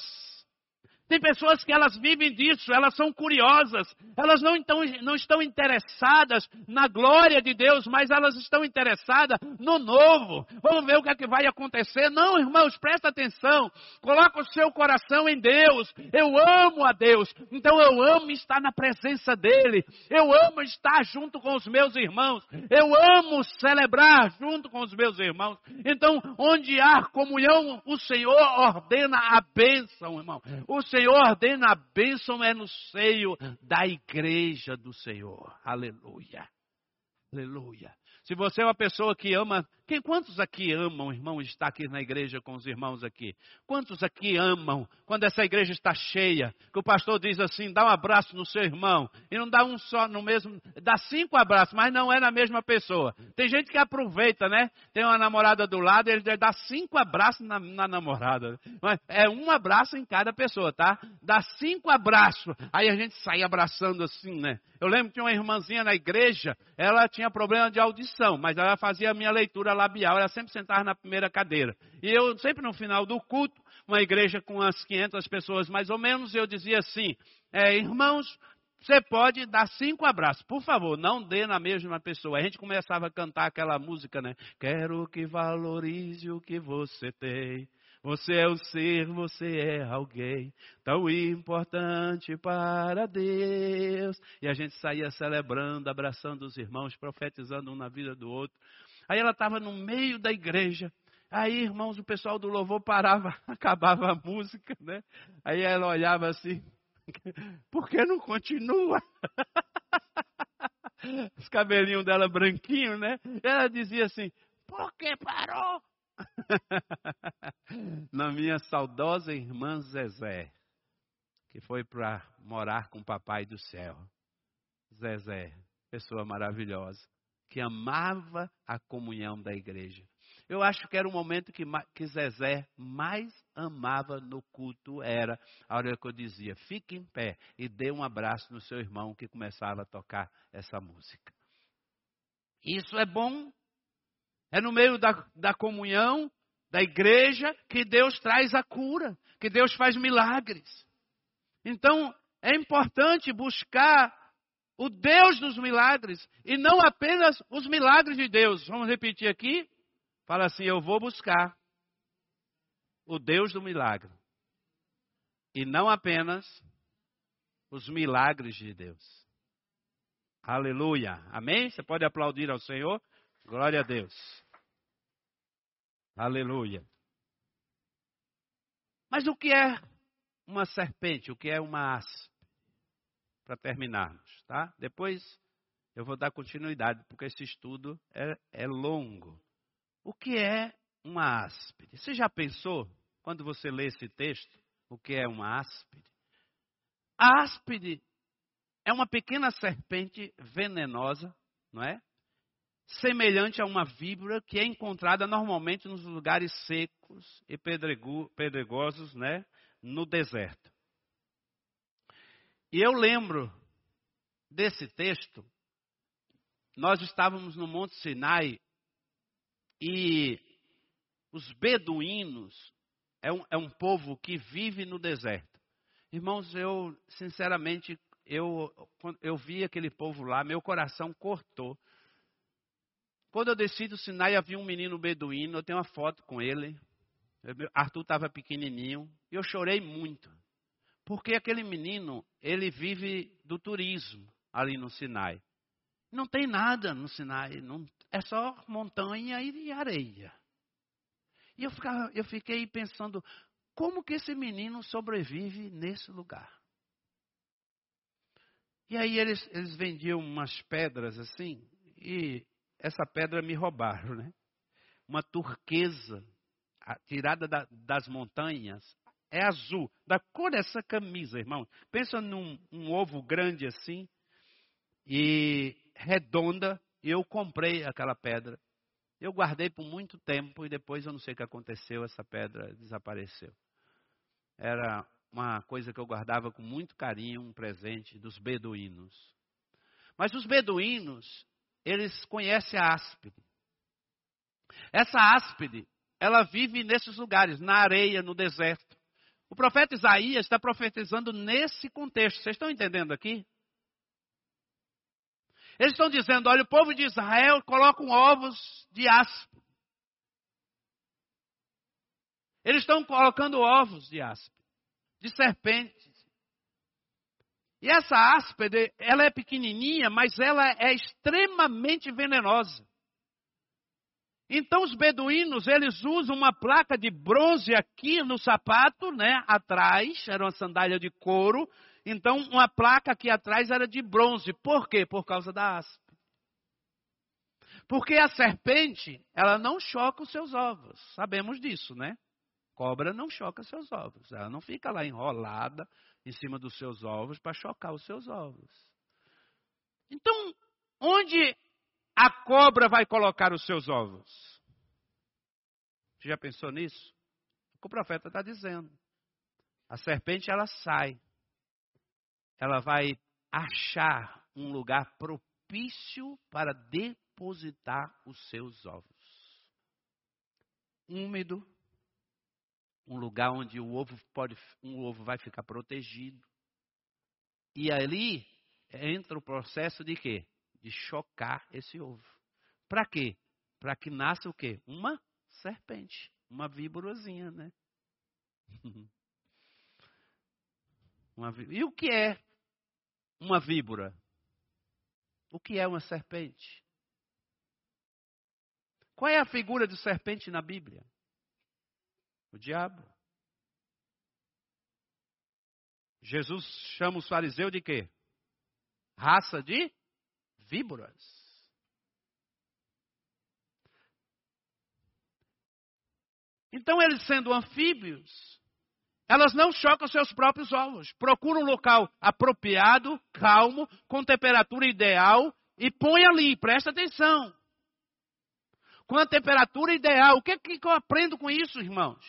tem pessoas que elas vivem disso, elas são curiosas, elas não, então, não estão interessadas na glória de Deus, mas elas estão interessadas no novo. Vamos ver o que é que vai acontecer. Não, irmãos, presta atenção. Coloca o seu coração em Deus. Eu amo a Deus, então eu amo estar na presença dEle. Eu amo estar junto com os meus irmãos. Eu amo celebrar junto com os meus irmãos. Então, onde há comunhão, o Senhor ordena a bênção, irmão. O Senhor Senhor ordena a bênção é no seio da igreja do Senhor. Aleluia. Aleluia. Se você é uma pessoa que ama quem, quantos aqui amam, irmão, estar aqui na igreja com os irmãos aqui? Quantos aqui amam quando essa igreja está cheia? Que o pastor diz assim: dá um abraço no seu irmão. E não dá um só no mesmo, dá cinco abraços, mas não é na mesma pessoa. Tem gente que aproveita, né? Tem uma namorada do lado, ele dá cinco abraços na, na namorada. Mas é um abraço em cada pessoa, tá? Dá cinco abraços. Aí a gente sai abraçando assim, né? Eu lembro que uma irmãzinha na igreja, ela tinha problema de audição, mas ela fazia a minha leitura labial, ela sempre sentava na primeira cadeira. E eu, sempre no final do culto, uma igreja com umas 500 pessoas mais ou menos, eu dizia assim: é, irmãos, você pode dar cinco abraços. Por favor, não dê na mesma pessoa. A gente começava a cantar aquela música, né? Quero que valorize o que você tem. Você é o ser, você é alguém tão importante para Deus. E a gente saía celebrando, abraçando os irmãos, profetizando um na vida do outro. Aí ela estava no meio da igreja. Aí, irmãos, o pessoal do louvor parava, *laughs* acabava a música, né? Aí ela olhava assim, *laughs* por que não continua? *laughs* Os cabelinhos dela branquinhos, né? Ela dizia assim, por que parou? *laughs* Na minha saudosa irmã Zezé, que foi para morar com o papai do céu. Zezé, pessoa maravilhosa, que amava a comunhão da igreja. Eu acho que era o momento que, que Zezé mais amava no culto, era a hora que eu dizia, fique em pé e dê um abraço no seu irmão que começava a tocar essa música. Isso é bom. É no meio da, da comunhão, da igreja, que Deus traz a cura, que Deus faz milagres. Então, é importante buscar o Deus dos milagres e não apenas os milagres de Deus. Vamos repetir aqui? Fala assim: Eu vou buscar o Deus do milagre. E não apenas os milagres de Deus. Aleluia. Amém? Você pode aplaudir ao Senhor? Glória a Deus. Aleluia. Mas o que é uma serpente? O que é uma aspa? Para terminarmos, tá? Depois eu vou dar continuidade, porque esse estudo é, é longo. O que é uma áspide? Você já pensou, quando você lê esse texto, o que é uma áspide? A áspide é uma pequena serpente venenosa, não é? Semelhante a uma víbora que é encontrada normalmente nos lugares secos e pedregosos, né? No deserto. E eu lembro desse texto. Nós estávamos no Monte Sinai e os beduínos é um, é um povo que vive no deserto. Irmãos, eu, sinceramente, eu, eu vi aquele povo lá, meu coração cortou. Quando eu desci do Sinai, havia um menino beduíno, eu tenho uma foto com ele. Arthur estava pequenininho, e eu chorei muito. Porque aquele menino, ele vive do turismo ali no Sinai. Não tem nada no Sinai, não, é só montanha e areia. E eu, ficava, eu fiquei pensando, como que esse menino sobrevive nesse lugar? E aí eles, eles vendiam umas pedras assim, e essa pedra me roubaram, né? Uma turquesa tirada da, das montanhas, é azul, da cor dessa camisa, irmão. Pensa num um ovo grande assim, e redonda, eu comprei aquela pedra. Eu guardei por muito tempo e depois eu não sei o que aconteceu, essa pedra desapareceu. Era uma coisa que eu guardava com muito carinho, um presente dos beduínos. Mas os beduínos, eles conhecem a áspide. Essa áspide, ela vive nesses lugares, na areia, no deserto. O profeta Isaías está profetizando nesse contexto. Vocês estão entendendo aqui? Eles estão dizendo: olha, o povo de Israel coloca ovos de aspo. Eles estão colocando ovos de aspo, de serpentes. E essa áspide, ela é pequenininha, mas ela é extremamente venenosa. Então os beduínos, eles usam uma placa de bronze aqui no sapato, né, atrás, era uma sandália de couro, então, uma placa aqui atrás era de bronze. Por quê? Por causa da aspa. Porque a serpente, ela não choca os seus ovos. Sabemos disso, né? Cobra não choca seus ovos. Ela não fica lá enrolada em cima dos seus ovos para chocar os seus ovos. Então, onde a cobra vai colocar os seus ovos? Você já pensou nisso? O que o profeta está dizendo. A serpente ela sai ela vai achar um lugar propício para depositar os seus ovos. Úmido, um lugar onde o ovo pode, um ovo vai ficar protegido. E ali entra o processo de quê? De chocar esse ovo. Para quê? Para que nasça o quê? Uma serpente, uma víborazinha, né? *laughs* Uma, e o que é uma víbora? O que é uma serpente? Qual é a figura de serpente na Bíblia? O diabo. Jesus chama os fariseus de quê? Raça de víboras. Então, eles sendo anfíbios, elas não chocam seus próprios ovos. Procuram um local apropriado, calmo, com temperatura ideal e põe ali, presta atenção. Com a temperatura ideal. O que, que eu aprendo com isso, irmãos?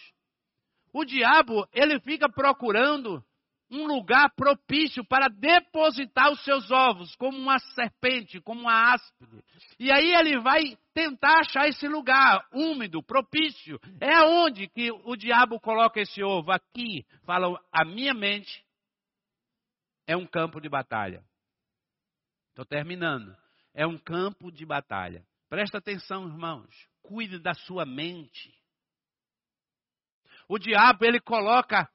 O diabo, ele fica procurando um lugar propício para depositar os seus ovos, como uma serpente, como uma áspide. E aí ele vai tentar achar esse lugar úmido, propício. É onde que o diabo coloca esse ovo? Aqui. Fala, a minha mente é um campo de batalha. Estou terminando. É um campo de batalha. Presta atenção, irmãos. Cuide da sua mente. O diabo, ele coloca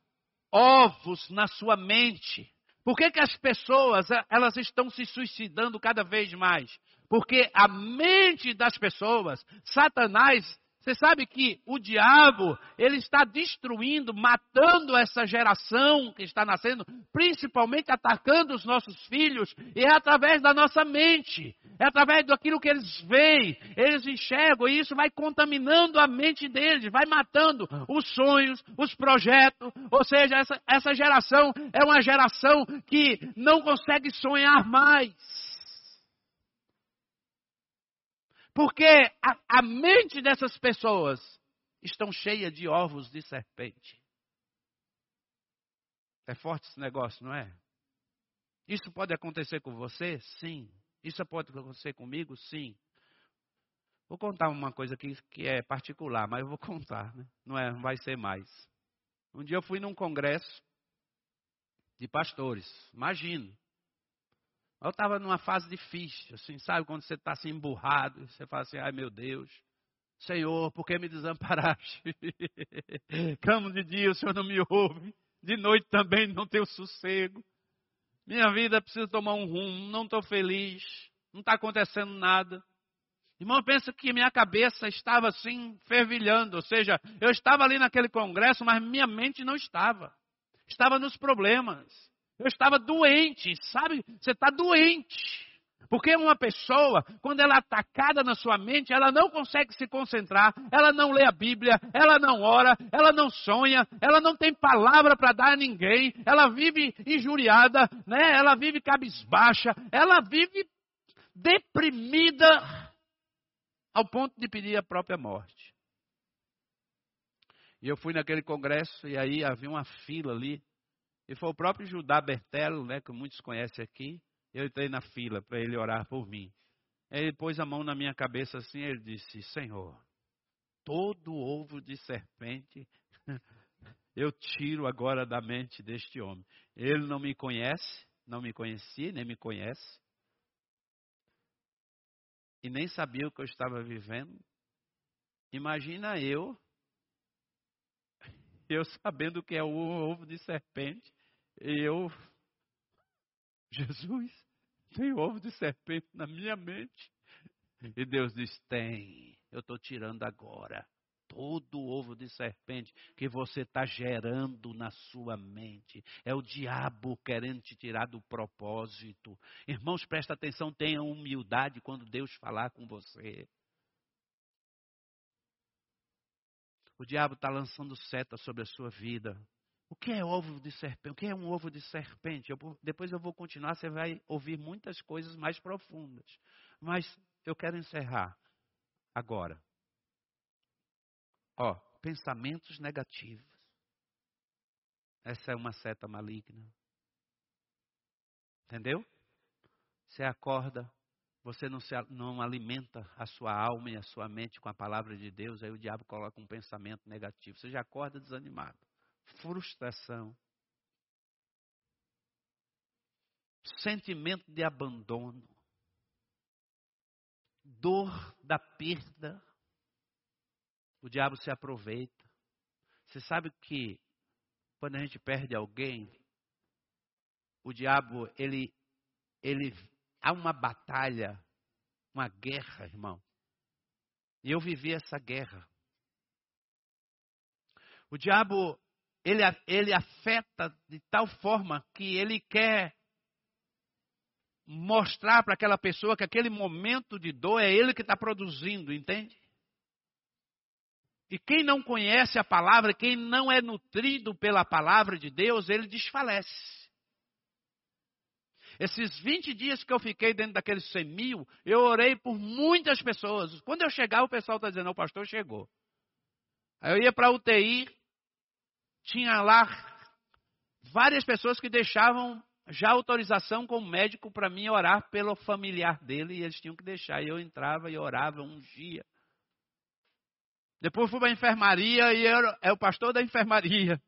ovos na sua mente. Por que, que as pessoas elas estão se suicidando cada vez mais? Porque a mente das pessoas, Satanás você sabe que o diabo, ele está destruindo, matando essa geração que está nascendo, principalmente atacando os nossos filhos, e é através da nossa mente, é através daquilo que eles veem, eles enxergam, e isso vai contaminando a mente deles, vai matando os sonhos, os projetos, ou seja, essa, essa geração é uma geração que não consegue sonhar mais. Porque a, a mente dessas pessoas estão cheia de ovos de serpente. É forte esse negócio, não é? Isso pode acontecer com você? Sim. Isso pode acontecer comigo? Sim. Vou contar uma coisa aqui que é particular, mas eu vou contar, né? não, é, não vai ser mais. Um dia eu fui num congresso de pastores, imagino. Eu estava numa fase difícil, assim, sabe? Quando você está assim emburrado, você fala assim, ai meu Deus, Senhor, por que me desamparaste? *laughs* Camo de dia, o Senhor não me ouve. De noite também não tenho sossego. Minha vida precisa tomar um rumo, não estou feliz, não está acontecendo nada. Irmão, pensa que minha cabeça estava assim, fervilhando, ou seja, eu estava ali naquele congresso, mas minha mente não estava. Estava nos problemas. Eu estava doente, sabe? Você está doente. Porque uma pessoa, quando ela é atacada na sua mente, ela não consegue se concentrar, ela não lê a Bíblia, ela não ora, ela não sonha, ela não tem palavra para dar a ninguém, ela vive injuriada, né? ela vive cabisbaixa, ela vive deprimida ao ponto de pedir a própria morte. E eu fui naquele congresso e aí havia uma fila ali e foi o próprio Judá Bertelo, né, que muitos conhecem aqui. Eu entrei na fila para ele orar por mim. Ele pôs a mão na minha cabeça assim, ele disse: Senhor, todo ovo de serpente *laughs* eu tiro agora da mente deste homem. Ele não me conhece, não me conhecia, nem me conhece. E nem sabia o que eu estava vivendo. Imagina eu, eu sabendo que é o ovo de serpente, eu, Jesus, tem ovo de serpente na minha mente. E Deus diz: tem, eu estou tirando agora todo ovo de serpente que você está gerando na sua mente. É o diabo querendo te tirar do propósito. Irmãos, presta atenção, tenha humildade quando Deus falar com você. O diabo está lançando seta sobre a sua vida. O que é ovo de serpente? O que é um ovo de serpente? Eu, depois eu vou continuar, você vai ouvir muitas coisas mais profundas. Mas eu quero encerrar agora. Ó, pensamentos negativos. Essa é uma seta maligna. Entendeu? Você acorda, você não, se, não alimenta a sua alma e a sua mente com a palavra de Deus, aí o diabo coloca um pensamento negativo. Você já acorda desanimado frustração. sentimento de abandono, dor da perda. O diabo se aproveita. Você sabe que quando a gente perde alguém, o diabo, ele, ele, há uma batalha, uma guerra, irmão. E eu vivi essa guerra. O diabo, ele, ele afeta de tal forma que ele quer mostrar para aquela pessoa que aquele momento de dor é ele que está produzindo, entende? E quem não conhece a palavra, quem não é nutrido pela palavra de Deus, ele desfalece. Esses 20 dias que eu fiquei dentro daquele semil, eu orei por muitas pessoas. Quando eu chegar, o pessoal está dizendo, o pastor chegou. Aí eu ia para a UTI, tinha lá várias pessoas que deixavam já autorização como médico para mim orar pelo familiar dele, e eles tinham que deixar. E eu entrava e orava um dia. Depois fui para a enfermaria e eu é o pastor da enfermaria.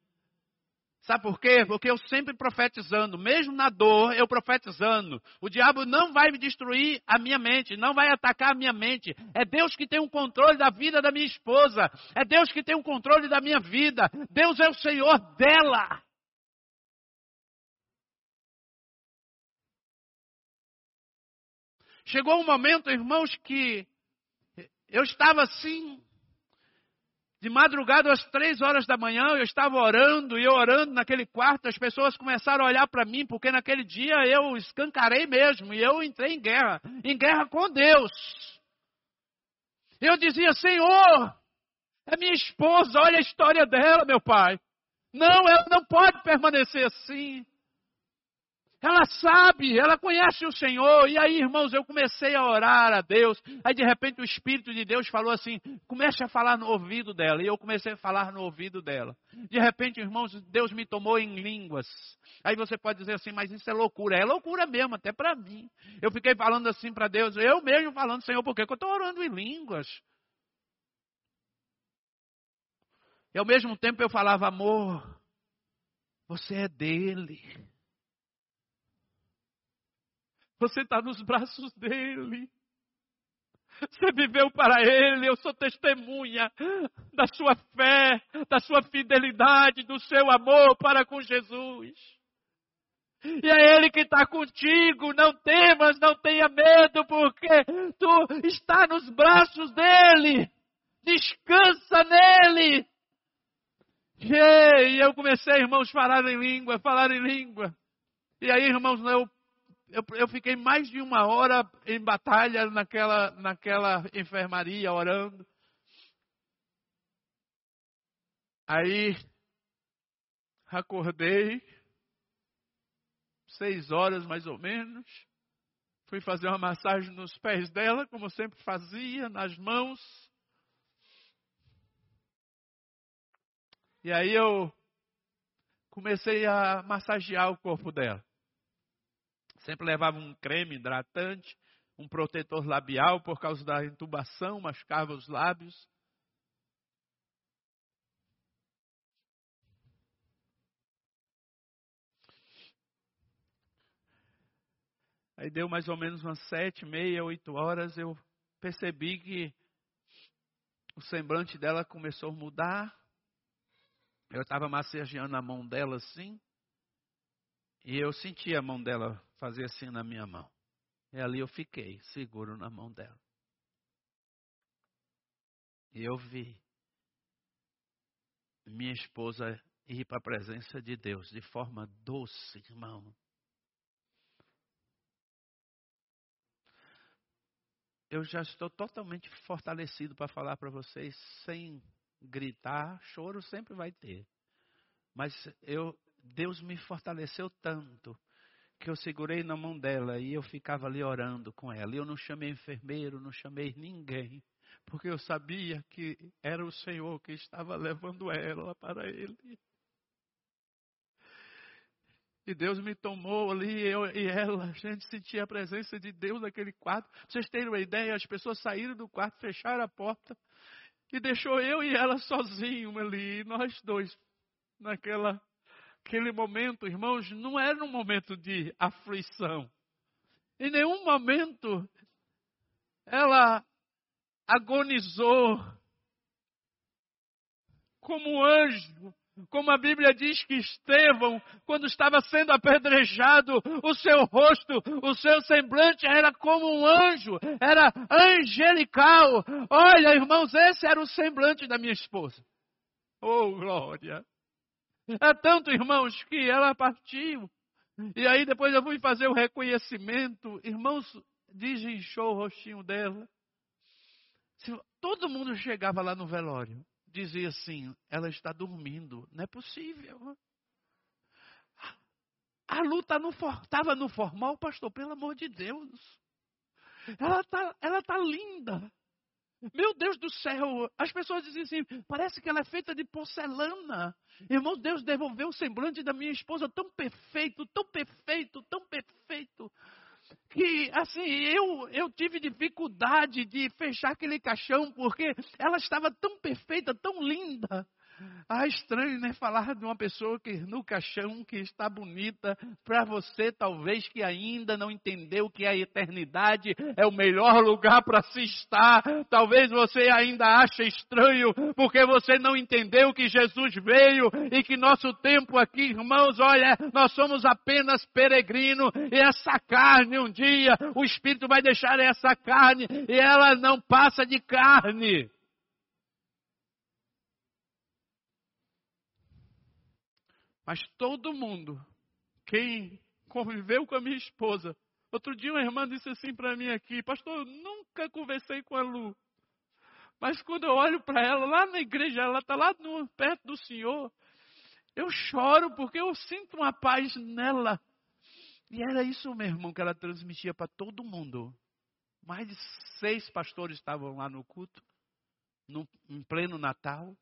Sabe por quê? Porque eu sempre profetizando, mesmo na dor, eu profetizando. O diabo não vai me destruir a minha mente, não vai atacar a minha mente. É Deus que tem o um controle da vida da minha esposa. É Deus que tem o um controle da minha vida. Deus é o Senhor dela. Chegou um momento, irmãos, que eu estava assim, de madrugada, às três horas da manhã, eu estava orando e orando naquele quarto, as pessoas começaram a olhar para mim, porque naquele dia eu escancarei mesmo e eu entrei em guerra em guerra com Deus. Eu dizia: Senhor, é minha esposa, olha a história dela, meu pai. Não, ela não pode permanecer assim. Ela sabe, ela conhece o Senhor. E aí, irmãos, eu comecei a orar a Deus. Aí, de repente, o Espírito de Deus falou assim: comece a falar no ouvido dela. E eu comecei a falar no ouvido dela. De repente, irmãos, Deus me tomou em línguas. Aí você pode dizer assim, mas isso é loucura. É loucura mesmo, até para mim. Eu fiquei falando assim para Deus, eu mesmo falando, Senhor, por que eu estou orando em línguas? E ao mesmo tempo eu falava, amor, você é dele. Você está nos braços dele. Você viveu para Ele, eu sou testemunha da sua fé, da sua fidelidade, do seu amor para com Jesus. E é Ele que está contigo, não temas, não tenha medo, porque tu está nos braços dEle. Descansa nele. E eu comecei, irmãos, a falar em língua, falar em língua. E aí, irmãos, eu eu, eu fiquei mais de uma hora em batalha naquela, naquela enfermaria orando. Aí acordei, seis horas mais ou menos. Fui fazer uma massagem nos pés dela, como sempre fazia, nas mãos. E aí eu comecei a massagear o corpo dela. Sempre levava um creme hidratante, um protetor labial por causa da intubação, machucava os lábios. Aí deu mais ou menos umas sete, meia, oito horas, eu percebi que o semblante dela começou a mudar. Eu estava massageando a mão dela assim. E eu senti a mão dela fazer assim na minha mão. E ali eu fiquei, seguro na mão dela. E eu vi minha esposa ir para a presença de Deus de forma doce, irmão. Eu já estou totalmente fortalecido para falar para vocês sem gritar, choro sempre vai ter. Mas eu Deus me fortaleceu tanto que eu segurei na mão dela e eu ficava ali orando com ela. Eu não chamei enfermeiro, não chamei ninguém, porque eu sabia que era o Senhor que estava levando ela para Ele. E Deus me tomou ali, eu e ela, a gente sentia a presença de Deus naquele quarto. Vocês terem uma ideia, as pessoas saíram do quarto, fecharam a porta e deixou eu e ela sozinhos ali, nós dois, naquela aquele momento, irmãos, não era um momento de aflição. Em nenhum momento ela agonizou como anjo, como a Bíblia diz que Estevão, quando estava sendo apedrejado, o seu rosto, o seu semblante era como um anjo, era angelical. Olha, irmãos, esse era o semblante da minha esposa. Oh, glória! É tanto, irmãos, que ela partiu. E aí depois eu fui fazer o reconhecimento. Irmãos, desinchou o rostinho dela. Todo mundo chegava lá no velório, dizia assim: ela está dormindo. Não é possível. A luta estava no formal, pastor, pelo amor de Deus. Ela está ela tá linda. Meu Deus do céu, as pessoas dizem assim, parece que ela é feita de porcelana. Irmão, Deus devolveu o semblante da minha esposa tão perfeito, tão perfeito, tão perfeito. Que assim, eu, eu tive dificuldade de fechar aquele caixão, porque ela estava tão perfeita, tão linda. Ah, estranho, né? Falar de uma pessoa que no caixão que está bonita, para você talvez que ainda não entendeu que a eternidade é o melhor lugar para se estar. Talvez você ainda ache estranho, porque você não entendeu que Jesus veio e que nosso tempo aqui, irmãos, olha, nós somos apenas peregrino e essa carne um dia o Espírito vai deixar essa carne e ela não passa de carne. Mas todo mundo, quem conviveu com a minha esposa, outro dia uma irmã disse assim para mim aqui, pastor, eu nunca conversei com a Lu. Mas quando eu olho para ela, lá na igreja, ela está lá no, perto do Senhor, eu choro porque eu sinto uma paz nela. E era isso, meu irmão, que ela transmitia para todo mundo. Mais de seis pastores estavam lá no culto, no, em pleno Natal.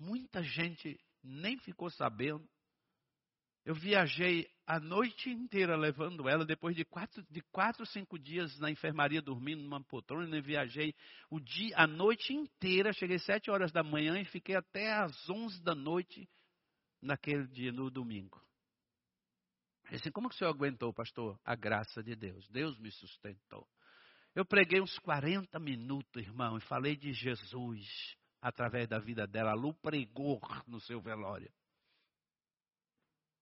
Muita gente nem ficou sabendo. Eu viajei a noite inteira levando ela, depois de quatro, de quatro cinco dias na enfermaria dormindo numa poltrona, eu viajei o dia, a noite inteira, cheguei sete horas da manhã e fiquei até às onze da noite naquele dia, no domingo. Assim, como que o senhor aguentou, pastor? A graça de Deus. Deus me sustentou. Eu preguei uns 40 minutos, irmão, e falei de Jesus através da vida dela. A Lu pregou no seu velório.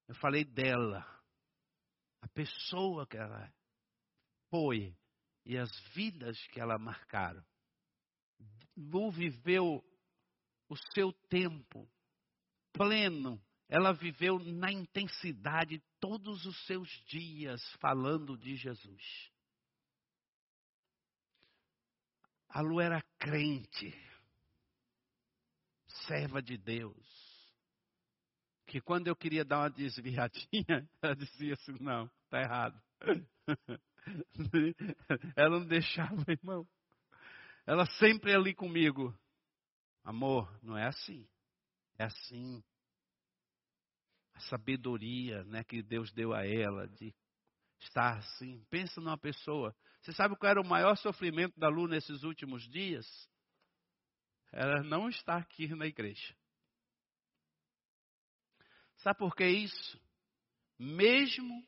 Eu falei dela, a pessoa que ela foi e as vidas que ela marcaram. Lu viveu o seu tempo pleno. Ela viveu na intensidade todos os seus dias falando de Jesus. A Lu era crente serva de Deus. Que quando eu queria dar uma desviadinha, *laughs* ela dizia assim: não, está errado. *laughs* Ela não deixava, irmão. Ela sempre ali comigo. Amor, não é assim. É assim. A sabedoria né, que Deus deu a ela de estar assim. Pensa numa pessoa. Você sabe qual era o maior sofrimento da Lu nesses últimos dias? Ela não está aqui na igreja. Sabe por que isso? Mesmo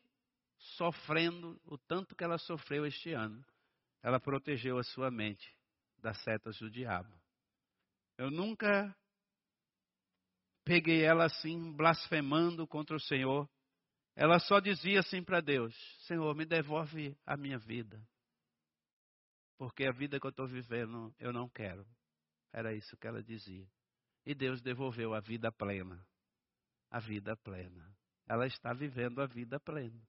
sofrendo o tanto que ela sofreu este ano, ela protegeu a sua mente das setas do diabo. Eu nunca peguei ela assim, blasfemando contra o Senhor. Ela só dizia assim para Deus: Senhor, me devolve a minha vida. Porque a vida que eu estou vivendo eu não quero. Era isso que ela dizia. E Deus devolveu a vida plena. A vida plena. Ela está vivendo a vida plena.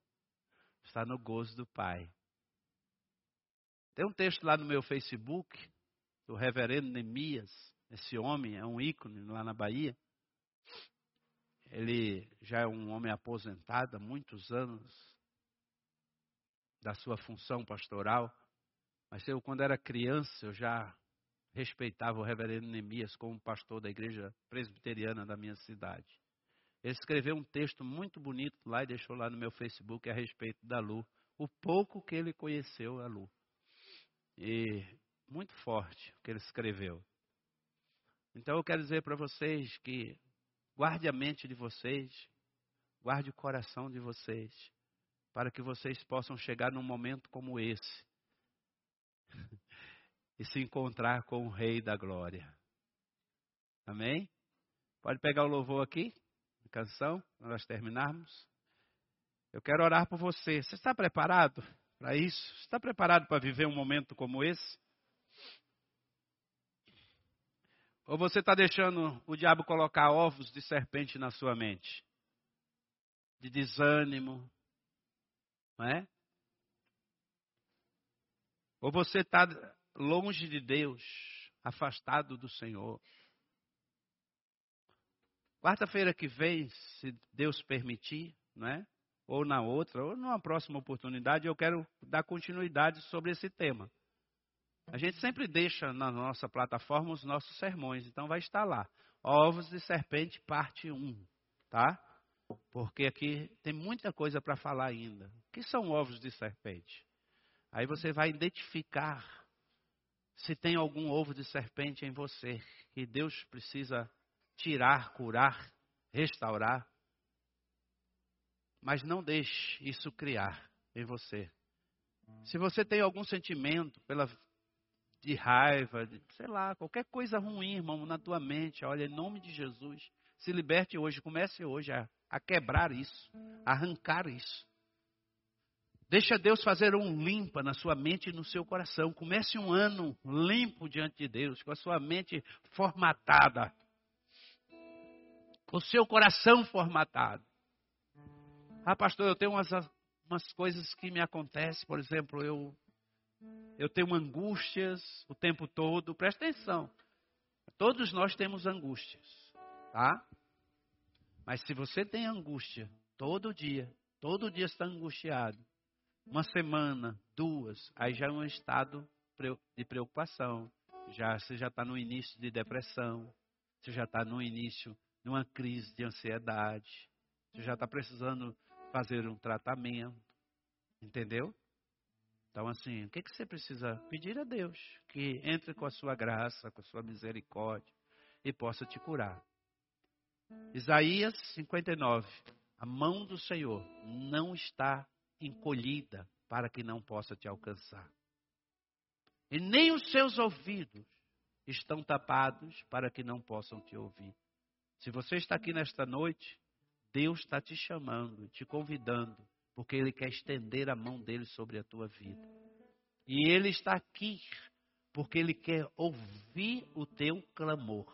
Está no gozo do Pai. Tem um texto lá no meu Facebook, do reverendo Neemias. Esse homem é um ícone lá na Bahia. Ele já é um homem aposentado há muitos anos da sua função pastoral. Mas eu, quando era criança, eu já respeitava o reverendo Neemias como pastor da igreja presbiteriana da minha cidade. Ele escreveu um texto muito bonito lá e deixou lá no meu Facebook a respeito da Lu, o pouco que ele conheceu a Lu. E muito forte o que ele escreveu. Então eu quero dizer para vocês que Guarde a mente de vocês, guarde o coração de vocês, para que vocês possam chegar num momento como esse *laughs* e se encontrar com o Rei da Glória. Amém? Pode pegar o louvor aqui, a canção, para nós terminarmos. Eu quero orar por você. Você está preparado para isso? Você está preparado para viver um momento como esse? Ou você está deixando o diabo colocar ovos de serpente na sua mente? De desânimo, não é? Ou você está longe de Deus, afastado do Senhor? Quarta-feira que vem, se Deus permitir, não é? Ou na outra, ou numa próxima oportunidade, eu quero dar continuidade sobre esse tema. A gente sempre deixa na nossa plataforma os nossos sermões, então vai estar lá. Ovos de Serpente, parte 1, tá? Porque aqui tem muita coisa para falar ainda. O que são ovos de serpente? Aí você vai identificar se tem algum ovo de serpente em você que Deus precisa tirar, curar, restaurar. Mas não deixe isso criar em você. Se você tem algum sentimento pela de raiva, de, sei lá, qualquer coisa ruim, irmão, na tua mente, olha, em nome de Jesus, se liberte hoje, comece hoje a, a quebrar isso, arrancar isso. Deixa Deus fazer um limpa na sua mente e no seu coração. Comece um ano limpo diante de Deus, com a sua mente formatada, com o seu coração formatado. Ah, pastor, eu tenho umas, umas coisas que me acontecem, por exemplo, eu eu tenho angústias o tempo todo. Presta atenção. Todos nós temos angústias, tá? Mas se você tem angústia todo dia, todo dia está angustiado, uma semana, duas, aí já é um estado de preocupação. Já você já está no início de depressão, você já está no início de uma crise de ansiedade, você já está precisando fazer um tratamento, entendeu? Então, assim, o que, que você precisa pedir a Deus? Que entre com a sua graça, com a sua misericórdia e possa te curar. Isaías 59. A mão do Senhor não está encolhida para que não possa te alcançar. E nem os seus ouvidos estão tapados para que não possam te ouvir. Se você está aqui nesta noite, Deus está te chamando, te convidando porque Ele quer estender a mão dele sobre a tua vida. E Ele está aqui, porque Ele quer ouvir o teu clamor.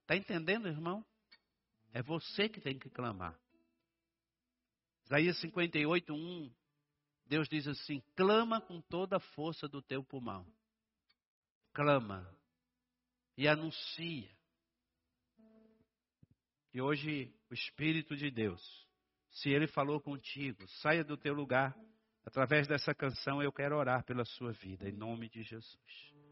Está entendendo, irmão? É você que tem que clamar. Isaías 58, 1. Deus diz assim: clama com toda a força do teu pulmão. Clama e anuncia. E hoje o Espírito de Deus se ele falou contigo, saia do teu lugar. Através dessa canção eu quero orar pela sua vida, em nome de Jesus.